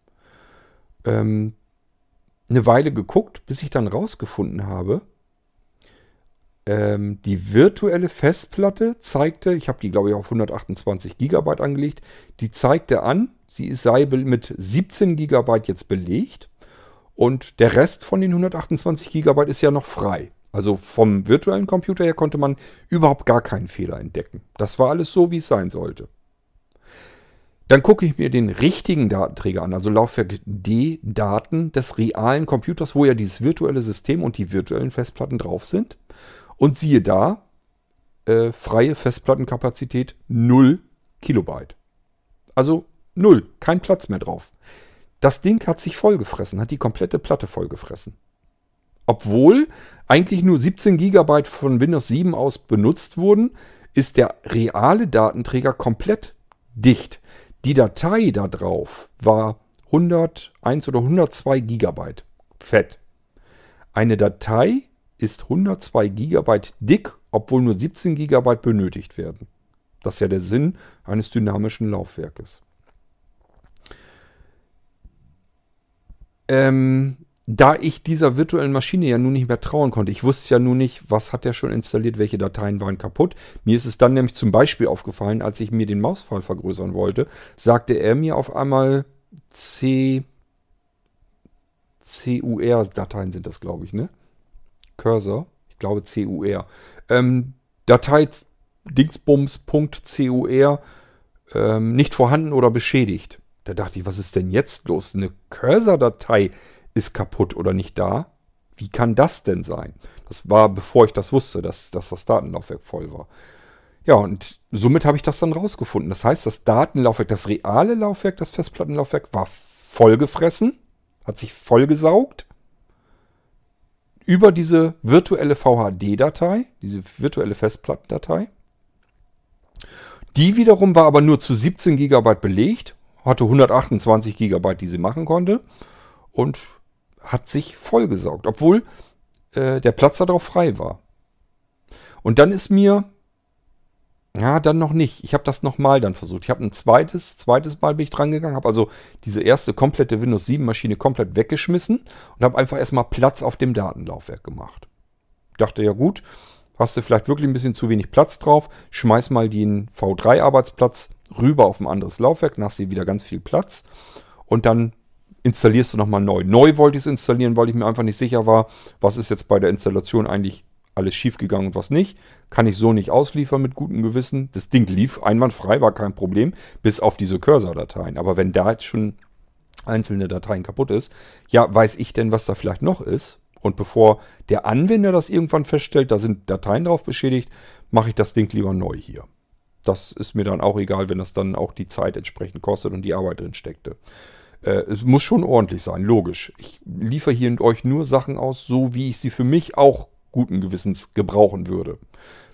Ähm, eine Weile geguckt, bis ich dann rausgefunden habe, ähm, die virtuelle Festplatte zeigte, ich habe die glaube ich auf 128 GB angelegt, die zeigte an, sie sei mit 17 GB jetzt belegt und der Rest von den 128 GB ist ja noch frei. Also vom virtuellen Computer her konnte man überhaupt gar keinen Fehler entdecken. Das war alles so, wie es sein sollte. Dann gucke ich mir den richtigen Datenträger an, also Laufwerk D-Daten des realen Computers, wo ja dieses virtuelle System und die virtuellen Festplatten drauf sind. Und siehe da, äh, freie Festplattenkapazität 0 Kilobyte. Also 0, kein Platz mehr drauf. Das Ding hat sich vollgefressen, hat die komplette Platte vollgefressen. Obwohl eigentlich nur 17 GB von Windows 7 aus benutzt wurden, ist der reale Datenträger komplett dicht. Die Datei da drauf war 101 oder 102 GB fett. Eine Datei ist 102 GB dick, obwohl nur 17 GB benötigt werden. Das ist ja der Sinn eines dynamischen Laufwerkes. Ähm, da ich dieser virtuellen Maschine ja nun nicht mehr trauen konnte, ich wusste ja nun nicht, was hat er schon installiert, welche Dateien waren kaputt. Mir ist es dann nämlich zum Beispiel aufgefallen, als ich mir den Mausfall vergrößern wollte, sagte er mir auf einmal C, CUR-Dateien sind das, glaube ich, ne? Cursor, ich glaube CUR, ähm, Datei dingsbums.cur ähm, nicht vorhanden oder beschädigt. Da dachte ich, was ist denn jetzt los? Eine Cursor-Datei ist kaputt oder nicht da. Wie kann das denn sein? Das war, bevor ich das wusste, dass, dass das Datenlaufwerk voll war. Ja, und somit habe ich das dann rausgefunden. Das heißt, das Datenlaufwerk, das reale Laufwerk, das Festplattenlaufwerk war vollgefressen, hat sich vollgesaugt über diese virtuelle VHD-Datei, diese virtuelle Festplattendatei. Die wiederum war aber nur zu 17 GB belegt, hatte 128 GB, die sie machen konnte. und hat sich vollgesaugt, obwohl äh, der Platz darauf frei war. Und dann ist mir, ja, dann noch nicht. Ich habe das nochmal dann versucht. Ich habe ein zweites, zweites Mal bin ich dran gegangen, habe also diese erste komplette Windows 7 Maschine komplett weggeschmissen und habe einfach erstmal Platz auf dem Datenlaufwerk gemacht. Dachte ja gut, hast du vielleicht wirklich ein bisschen zu wenig Platz drauf, schmeiß mal den V3 Arbeitsplatz rüber auf ein anderes Laufwerk, dann hast du wieder ganz viel Platz und dann installierst du nochmal neu. Neu wollte ich es installieren, weil ich mir einfach nicht sicher war, was ist jetzt bei der Installation eigentlich alles schiefgegangen und was nicht. Kann ich so nicht ausliefern mit gutem Gewissen. Das Ding lief einwandfrei, war kein Problem, bis auf diese Cursor-Dateien. Aber wenn da jetzt schon einzelne Dateien kaputt ist, ja, weiß ich denn, was da vielleicht noch ist? Und bevor der Anwender das irgendwann feststellt, da sind Dateien drauf beschädigt, mache ich das Ding lieber neu hier. Das ist mir dann auch egal, wenn das dann auch die Zeit entsprechend kostet und die Arbeit drin steckte. Äh, es muss schon ordentlich sein, logisch. Ich liefere hier euch nur Sachen aus, so wie ich sie für mich auch guten Gewissens gebrauchen würde.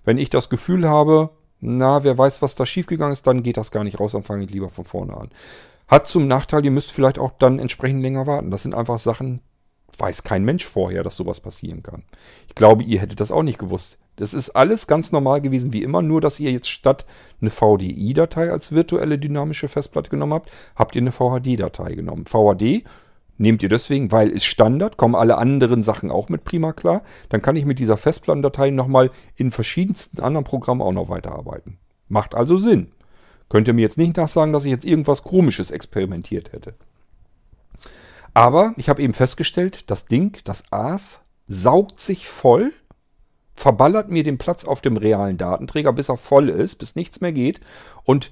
Wenn ich das Gefühl habe, na, wer weiß, was da schiefgegangen ist, dann geht das gar nicht raus, dann fange ich lieber von vorne an. Hat zum Nachteil, ihr müsst vielleicht auch dann entsprechend länger warten. Das sind einfach Sachen, weiß kein Mensch vorher, dass sowas passieren kann. Ich glaube, ihr hättet das auch nicht gewusst. Das ist alles ganz normal gewesen wie immer, nur dass ihr jetzt statt eine VDI-Datei als virtuelle dynamische Festplatte genommen habt, habt ihr eine VHD-Datei genommen. VHD nehmt ihr deswegen, weil ist Standard, kommen alle anderen Sachen auch mit prima klar. Dann kann ich mit dieser Festplattendatei nochmal in verschiedensten anderen Programmen auch noch weiterarbeiten. Macht also Sinn. Könnt ihr mir jetzt nicht nachsagen, dass ich jetzt irgendwas Komisches experimentiert hätte. Aber ich habe eben festgestellt, das Ding, das AS, saugt sich voll, verballert mir den Platz auf dem realen Datenträger, bis er voll ist, bis nichts mehr geht und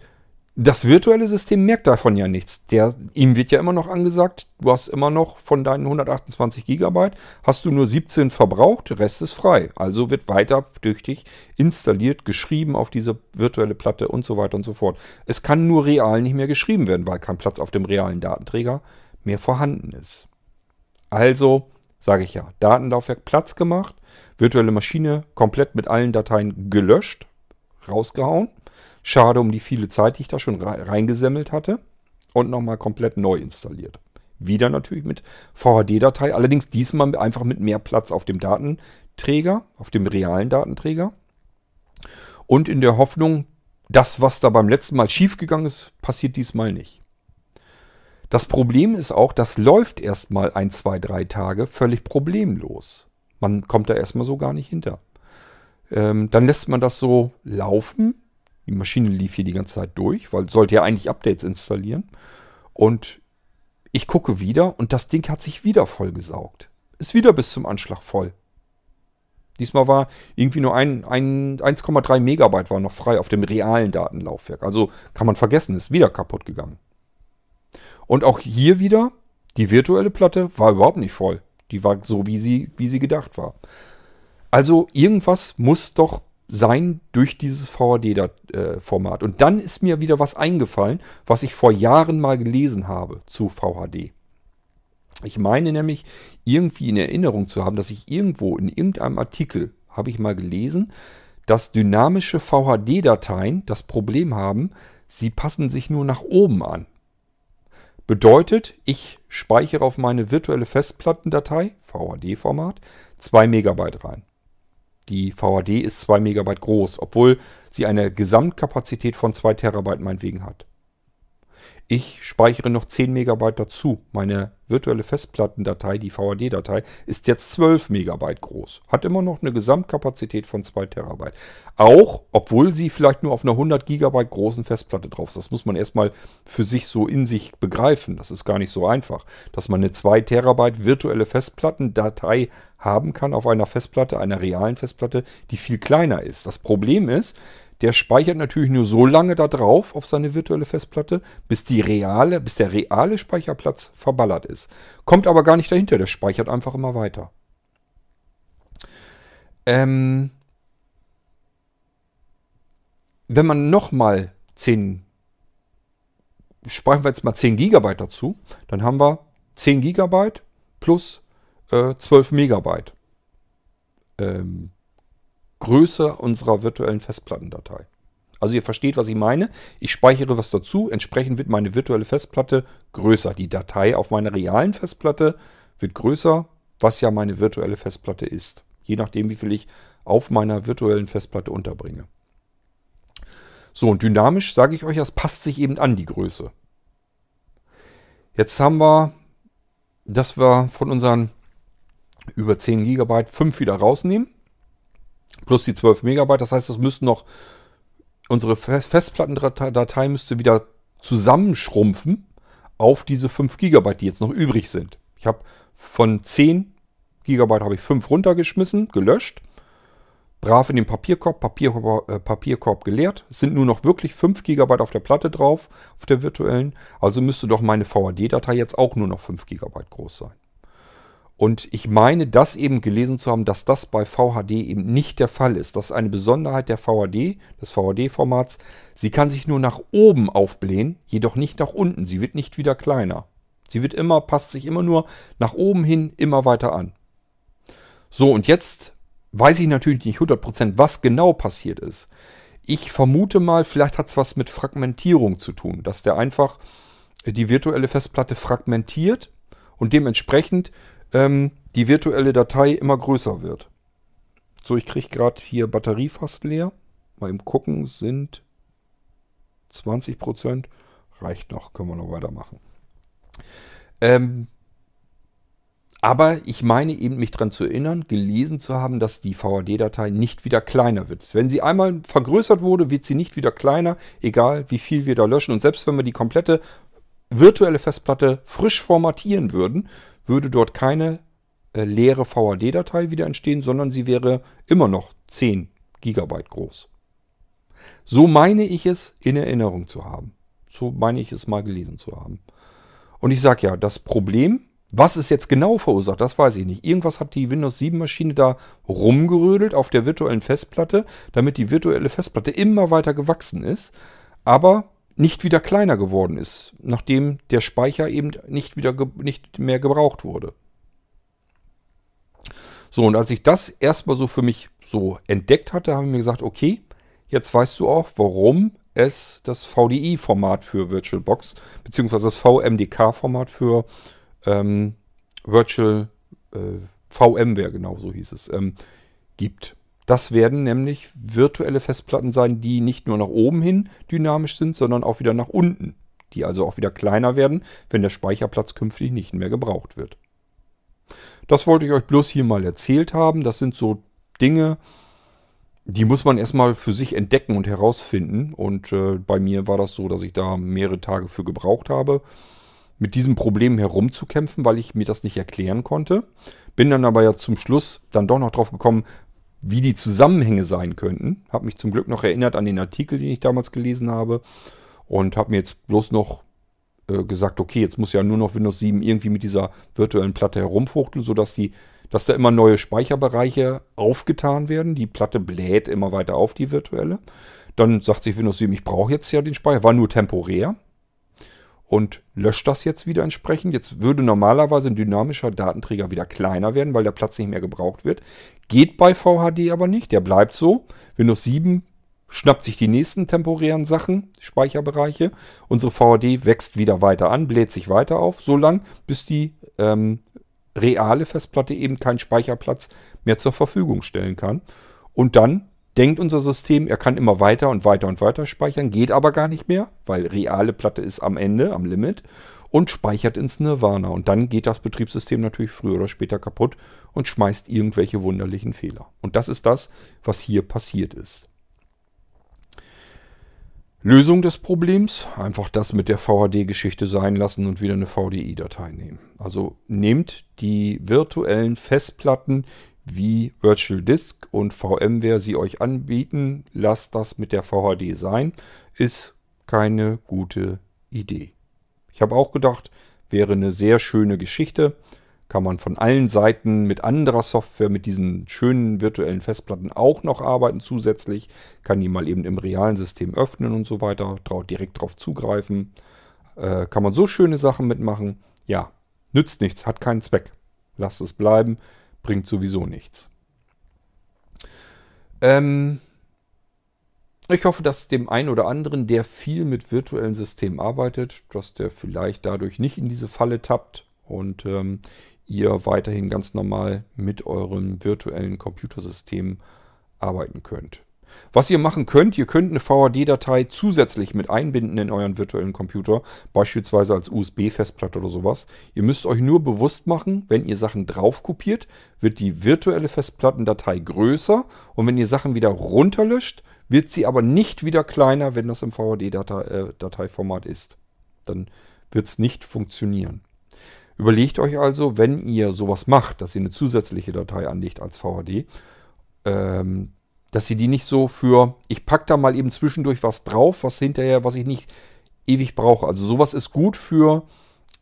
das virtuelle System merkt davon ja nichts. Der, ihm wird ja immer noch angesagt, du hast immer noch von deinen 128 Gigabyte, hast du nur 17 verbraucht, Rest ist frei. Also wird weiter dich installiert, geschrieben auf diese virtuelle Platte und so weiter und so fort. Es kann nur real nicht mehr geschrieben werden, weil kein Platz auf dem realen Datenträger mehr vorhanden ist. Also, sage ich ja, Datenlaufwerk Platz gemacht, virtuelle Maschine komplett mit allen Dateien gelöscht, rausgehauen Schade um die viele Zeit, die ich da schon reingesemmelt hatte. Und nochmal komplett neu installiert. Wieder natürlich mit VHD-Datei, allerdings diesmal einfach mit mehr Platz auf dem Datenträger, auf dem realen Datenträger. Und in der Hoffnung, das, was da beim letzten Mal schiefgegangen ist, passiert diesmal nicht. Das Problem ist auch, das läuft erstmal ein, zwei, drei Tage völlig problemlos. Man kommt da erstmal so gar nicht hinter. Ähm, dann lässt man das so laufen die Maschine lief hier die ganze Zeit durch, weil sollte ja eigentlich Updates installieren. Und ich gucke wieder und das Ding hat sich wieder vollgesaugt. Ist wieder bis zum Anschlag voll. Diesmal war irgendwie nur ein, ein 1,3 Megabyte war noch frei auf dem realen Datenlaufwerk. Also kann man vergessen, ist wieder kaputt gegangen. Und auch hier wieder, die virtuelle Platte war überhaupt nicht voll. Die war so, wie sie, wie sie gedacht war. Also irgendwas muss doch sein durch dieses VHD-Format. Und dann ist mir wieder was eingefallen, was ich vor Jahren mal gelesen habe zu VHD. Ich meine nämlich irgendwie in Erinnerung zu haben, dass ich irgendwo in irgendeinem Artikel habe ich mal gelesen, dass dynamische VHD-Dateien das Problem haben, sie passen sich nur nach oben an. Bedeutet, ich speichere auf meine virtuelle Festplattendatei, VHD-Format, 2 Megabyte rein. Die VHD ist 2 Megabyte groß, obwohl sie eine Gesamtkapazität von 2 Terabyte meinetwegen hat. Ich speichere noch 10 Megabyte dazu. Meine virtuelle Festplattendatei, die VHD-Datei, ist jetzt 12 Megabyte groß. Hat immer noch eine Gesamtkapazität von 2 Terabyte. Auch, obwohl sie vielleicht nur auf einer 100 Gigabyte großen Festplatte drauf ist. Das muss man erstmal für sich so in sich begreifen. Das ist gar nicht so einfach. Dass man eine 2 Terabyte virtuelle Festplattendatei haben kann auf einer Festplatte, einer realen Festplatte, die viel kleiner ist. Das Problem ist, der speichert natürlich nur so lange da drauf auf seine virtuelle Festplatte, bis die reale, bis der reale Speicherplatz verballert ist. Kommt aber gar nicht dahinter, der speichert einfach immer weiter. Ähm, wenn man nochmal 10, speichern wir jetzt mal 10 GB dazu, dann haben wir 10 GB plus äh, 12 Megabyte. Ähm, Größe unserer virtuellen Festplattendatei. Also ihr versteht, was ich meine. Ich speichere was dazu, entsprechend wird meine virtuelle Festplatte größer. Die Datei auf meiner realen Festplatte wird größer, was ja meine virtuelle Festplatte ist. Je nachdem, wie viel ich auf meiner virtuellen Festplatte unterbringe. So, und dynamisch sage ich euch, das passt sich eben an die Größe. Jetzt haben wir, dass wir von unseren über 10 GB 5 wieder rausnehmen. Plus die 12 Megabyte. Das heißt, es müssten noch, unsere Festplattendatei müsste wieder zusammenschrumpfen auf diese 5 GB, die jetzt noch übrig sind. Ich habe von 10 GB habe ich 5 runtergeschmissen, gelöscht brav in den Papierkorb, Papierkorb, äh, Papierkorb geleert. Es sind nur noch wirklich 5 GB auf der Platte drauf, auf der virtuellen. Also müsste doch meine VHD-Datei jetzt auch nur noch 5 GB groß sein. Und ich meine, das eben gelesen zu haben, dass das bei VHD eben nicht der Fall ist. Das ist eine Besonderheit der VHD, des VHD-Formats. Sie kann sich nur nach oben aufblähen, jedoch nicht nach unten. Sie wird nicht wieder kleiner. Sie wird immer, passt sich immer nur nach oben hin, immer weiter an. So, und jetzt weiß ich natürlich nicht 100%, was genau passiert ist. Ich vermute mal, vielleicht hat es was mit Fragmentierung zu tun, dass der einfach die virtuelle Festplatte fragmentiert und dementsprechend ähm, die virtuelle Datei immer größer wird. So, ich kriege gerade hier Batterie fast leer. Mal Gucken sind 20%. Reicht noch, können wir noch weitermachen. Ähm, aber ich meine eben mich daran zu erinnern, gelesen zu haben, dass die VAD-Datei nicht wieder kleiner wird. Wenn sie einmal vergrößert wurde, wird sie nicht wieder kleiner, egal wie viel wir da löschen. Und selbst wenn wir die komplette virtuelle Festplatte frisch formatieren würden, würde dort keine äh, leere VAD-Datei wieder entstehen, sondern sie wäre immer noch 10 GB groß. So meine ich es in Erinnerung zu haben. So meine ich es mal gelesen zu haben. Und ich sage ja, das Problem was es jetzt genau verursacht, das weiß ich nicht. Irgendwas hat die Windows 7 Maschine da rumgerödelt auf der virtuellen Festplatte, damit die virtuelle Festplatte immer weiter gewachsen ist, aber nicht wieder kleiner geworden ist, nachdem der Speicher eben nicht wieder nicht mehr gebraucht wurde. So, und als ich das erstmal so für mich so entdeckt hatte, habe ich mir gesagt, okay, jetzt weißt du auch, warum es das VDI-Format für VirtualBox, beziehungsweise das VMDK-Format für ähm, Virtual äh, VMware, genau so hieß es, ähm, gibt. Das werden nämlich virtuelle Festplatten sein, die nicht nur nach oben hin dynamisch sind, sondern auch wieder nach unten. Die also auch wieder kleiner werden, wenn der Speicherplatz künftig nicht mehr gebraucht wird. Das wollte ich euch bloß hier mal erzählt haben. Das sind so Dinge, die muss man erstmal für sich entdecken und herausfinden. Und äh, bei mir war das so, dass ich da mehrere Tage für gebraucht habe mit diesem Problem herumzukämpfen, weil ich mir das nicht erklären konnte. Bin dann aber ja zum Schluss dann doch noch drauf gekommen, wie die Zusammenhänge sein könnten. Habe mich zum Glück noch erinnert an den Artikel, den ich damals gelesen habe. Und habe mir jetzt bloß noch äh, gesagt, okay, jetzt muss ja nur noch Windows 7 irgendwie mit dieser virtuellen Platte herumfuchteln, sodass die, dass da immer neue Speicherbereiche aufgetan werden. Die Platte bläht immer weiter auf, die virtuelle. Dann sagt sich Windows 7, ich brauche jetzt ja den Speicher, war nur temporär und löscht das jetzt wieder entsprechend. Jetzt würde normalerweise ein dynamischer Datenträger wieder kleiner werden, weil der Platz nicht mehr gebraucht wird. Geht bei VHD aber nicht, der bleibt so. Windows 7 schnappt sich die nächsten temporären Sachen, Speicherbereiche. Unsere VHD wächst wieder weiter an, bläht sich weiter auf, so lang, bis die ähm, reale Festplatte eben keinen Speicherplatz mehr zur Verfügung stellen kann. Und dann denkt unser System, er kann immer weiter und weiter und weiter speichern, geht aber gar nicht mehr, weil reale Platte ist am Ende, am Limit und speichert ins Nirvana. Und dann geht das Betriebssystem natürlich früher oder später kaputt und schmeißt irgendwelche wunderlichen Fehler. Und das ist das, was hier passiert ist. Lösung des Problems, einfach das mit der VHD-Geschichte sein lassen und wieder eine VDI-Datei nehmen. Also nehmt die virtuellen Festplatten, wie Virtual Disk und VMware sie euch anbieten, lasst das mit der VHD sein, ist keine gute Idee. Ich habe auch gedacht, wäre eine sehr schöne Geschichte. Kann man von allen Seiten mit anderer Software, mit diesen schönen virtuellen Festplatten auch noch arbeiten zusätzlich. Kann die mal eben im realen System öffnen und so weiter, direkt drauf zugreifen. Äh, kann man so schöne Sachen mitmachen. Ja, nützt nichts, hat keinen Zweck. Lasst es bleiben bringt sowieso nichts. Ähm, Ich hoffe, dass dem einen oder anderen, der viel mit virtuellen Systemen arbeitet, dass der vielleicht dadurch nicht in diese Falle tappt und ähm, ihr weiterhin ganz normal mit eurem virtuellen Computersystem arbeiten könnt. Was ihr machen könnt, ihr könnt eine VHD-Datei zusätzlich mit einbinden in euren virtuellen Computer, beispielsweise als USB-Festplatte oder sowas. Ihr müsst euch nur bewusst machen, wenn ihr Sachen drauf kopiert, wird die virtuelle Festplattendatei größer und wenn ihr Sachen wieder runterlöscht, wird sie aber nicht wieder kleiner, wenn das im VHD-Dateiformat äh, ist. Dann wird es nicht funktionieren. Überlegt euch also, wenn ihr sowas macht, dass ihr eine zusätzliche Datei anlegt als VHD, ähm, dass ihr die nicht so für, ich packe da mal eben zwischendurch was drauf, was hinterher, was ich nicht ewig brauche. Also sowas ist gut für,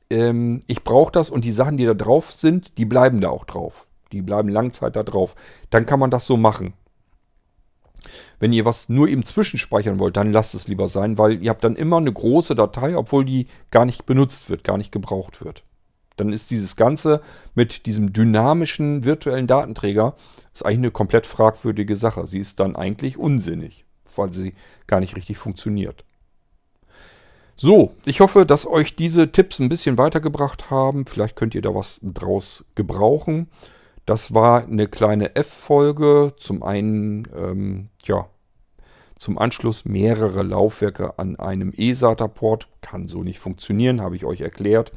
ähm, ich brauche das und die Sachen, die da drauf sind, die bleiben da auch drauf. Die bleiben Langzeit da drauf. Dann kann man das so machen. Wenn ihr was nur eben zwischenspeichern wollt, dann lasst es lieber sein, weil ihr habt dann immer eine große Datei, obwohl die gar nicht benutzt wird, gar nicht gebraucht wird. Dann ist dieses Ganze mit diesem dynamischen virtuellen Datenträger ist eigentlich eine komplett fragwürdige Sache. Sie ist dann eigentlich unsinnig, weil sie gar nicht richtig funktioniert. So, ich hoffe, dass euch diese Tipps ein bisschen weitergebracht haben. Vielleicht könnt ihr da was draus gebrauchen. Das war eine kleine F-Folge. Zum einen, ähm, ja, zum Anschluss mehrere Laufwerke an einem eSATA-Port. Kann so nicht funktionieren, habe ich euch erklärt.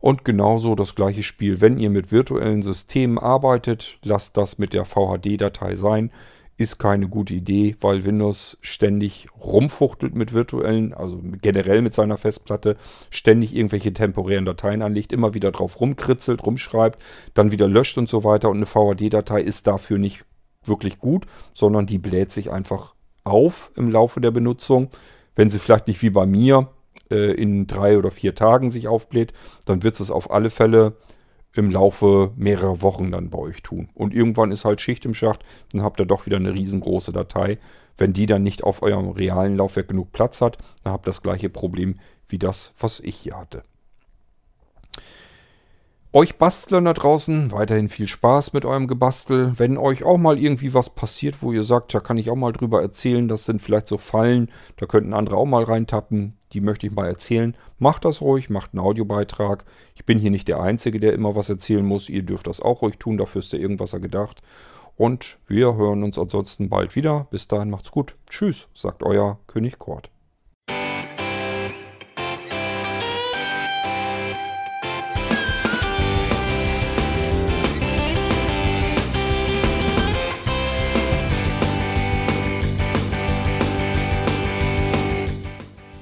Und genauso das gleiche Spiel. Wenn ihr mit virtuellen Systemen arbeitet, lasst das mit der VHD-Datei sein. Ist keine gute Idee, weil Windows ständig rumfuchtelt mit virtuellen, also generell mit seiner Festplatte, ständig irgendwelche temporären Dateien anlegt, immer wieder drauf rumkritzelt, rumschreibt, dann wieder löscht und so weiter. Und eine VHD-Datei ist dafür nicht wirklich gut, sondern die bläht sich einfach auf im Laufe der Benutzung. Wenn sie vielleicht nicht wie bei mir äh, in drei oder vier Tagen sich aufbläht, dann wird es auf alle Fälle im Laufe mehrerer Wochen dann bei euch tun. Und irgendwann ist halt Schicht im Schacht, dann habt ihr doch wieder eine riesengroße Datei. Wenn die dann nicht auf eurem realen Laufwerk genug Platz hat, dann habt ihr das gleiche Problem wie das, was ich hier hatte. Euch Bastlern da draußen weiterhin viel Spaß mit eurem Gebastel. Wenn euch auch mal irgendwie was passiert, wo ihr sagt, da kann ich auch mal drüber erzählen, das sind vielleicht so Fallen, da könnten andere auch mal reintappen, die möchte ich mal erzählen. Macht das ruhig, macht einen Audiobeitrag. Ich bin hier nicht der Einzige, der immer was erzählen muss. Ihr dürft das auch ruhig tun, dafür ist ja irgendwas gedacht. Und wir hören uns ansonsten bald wieder. Bis dahin macht's gut. Tschüss, sagt euer König Kort.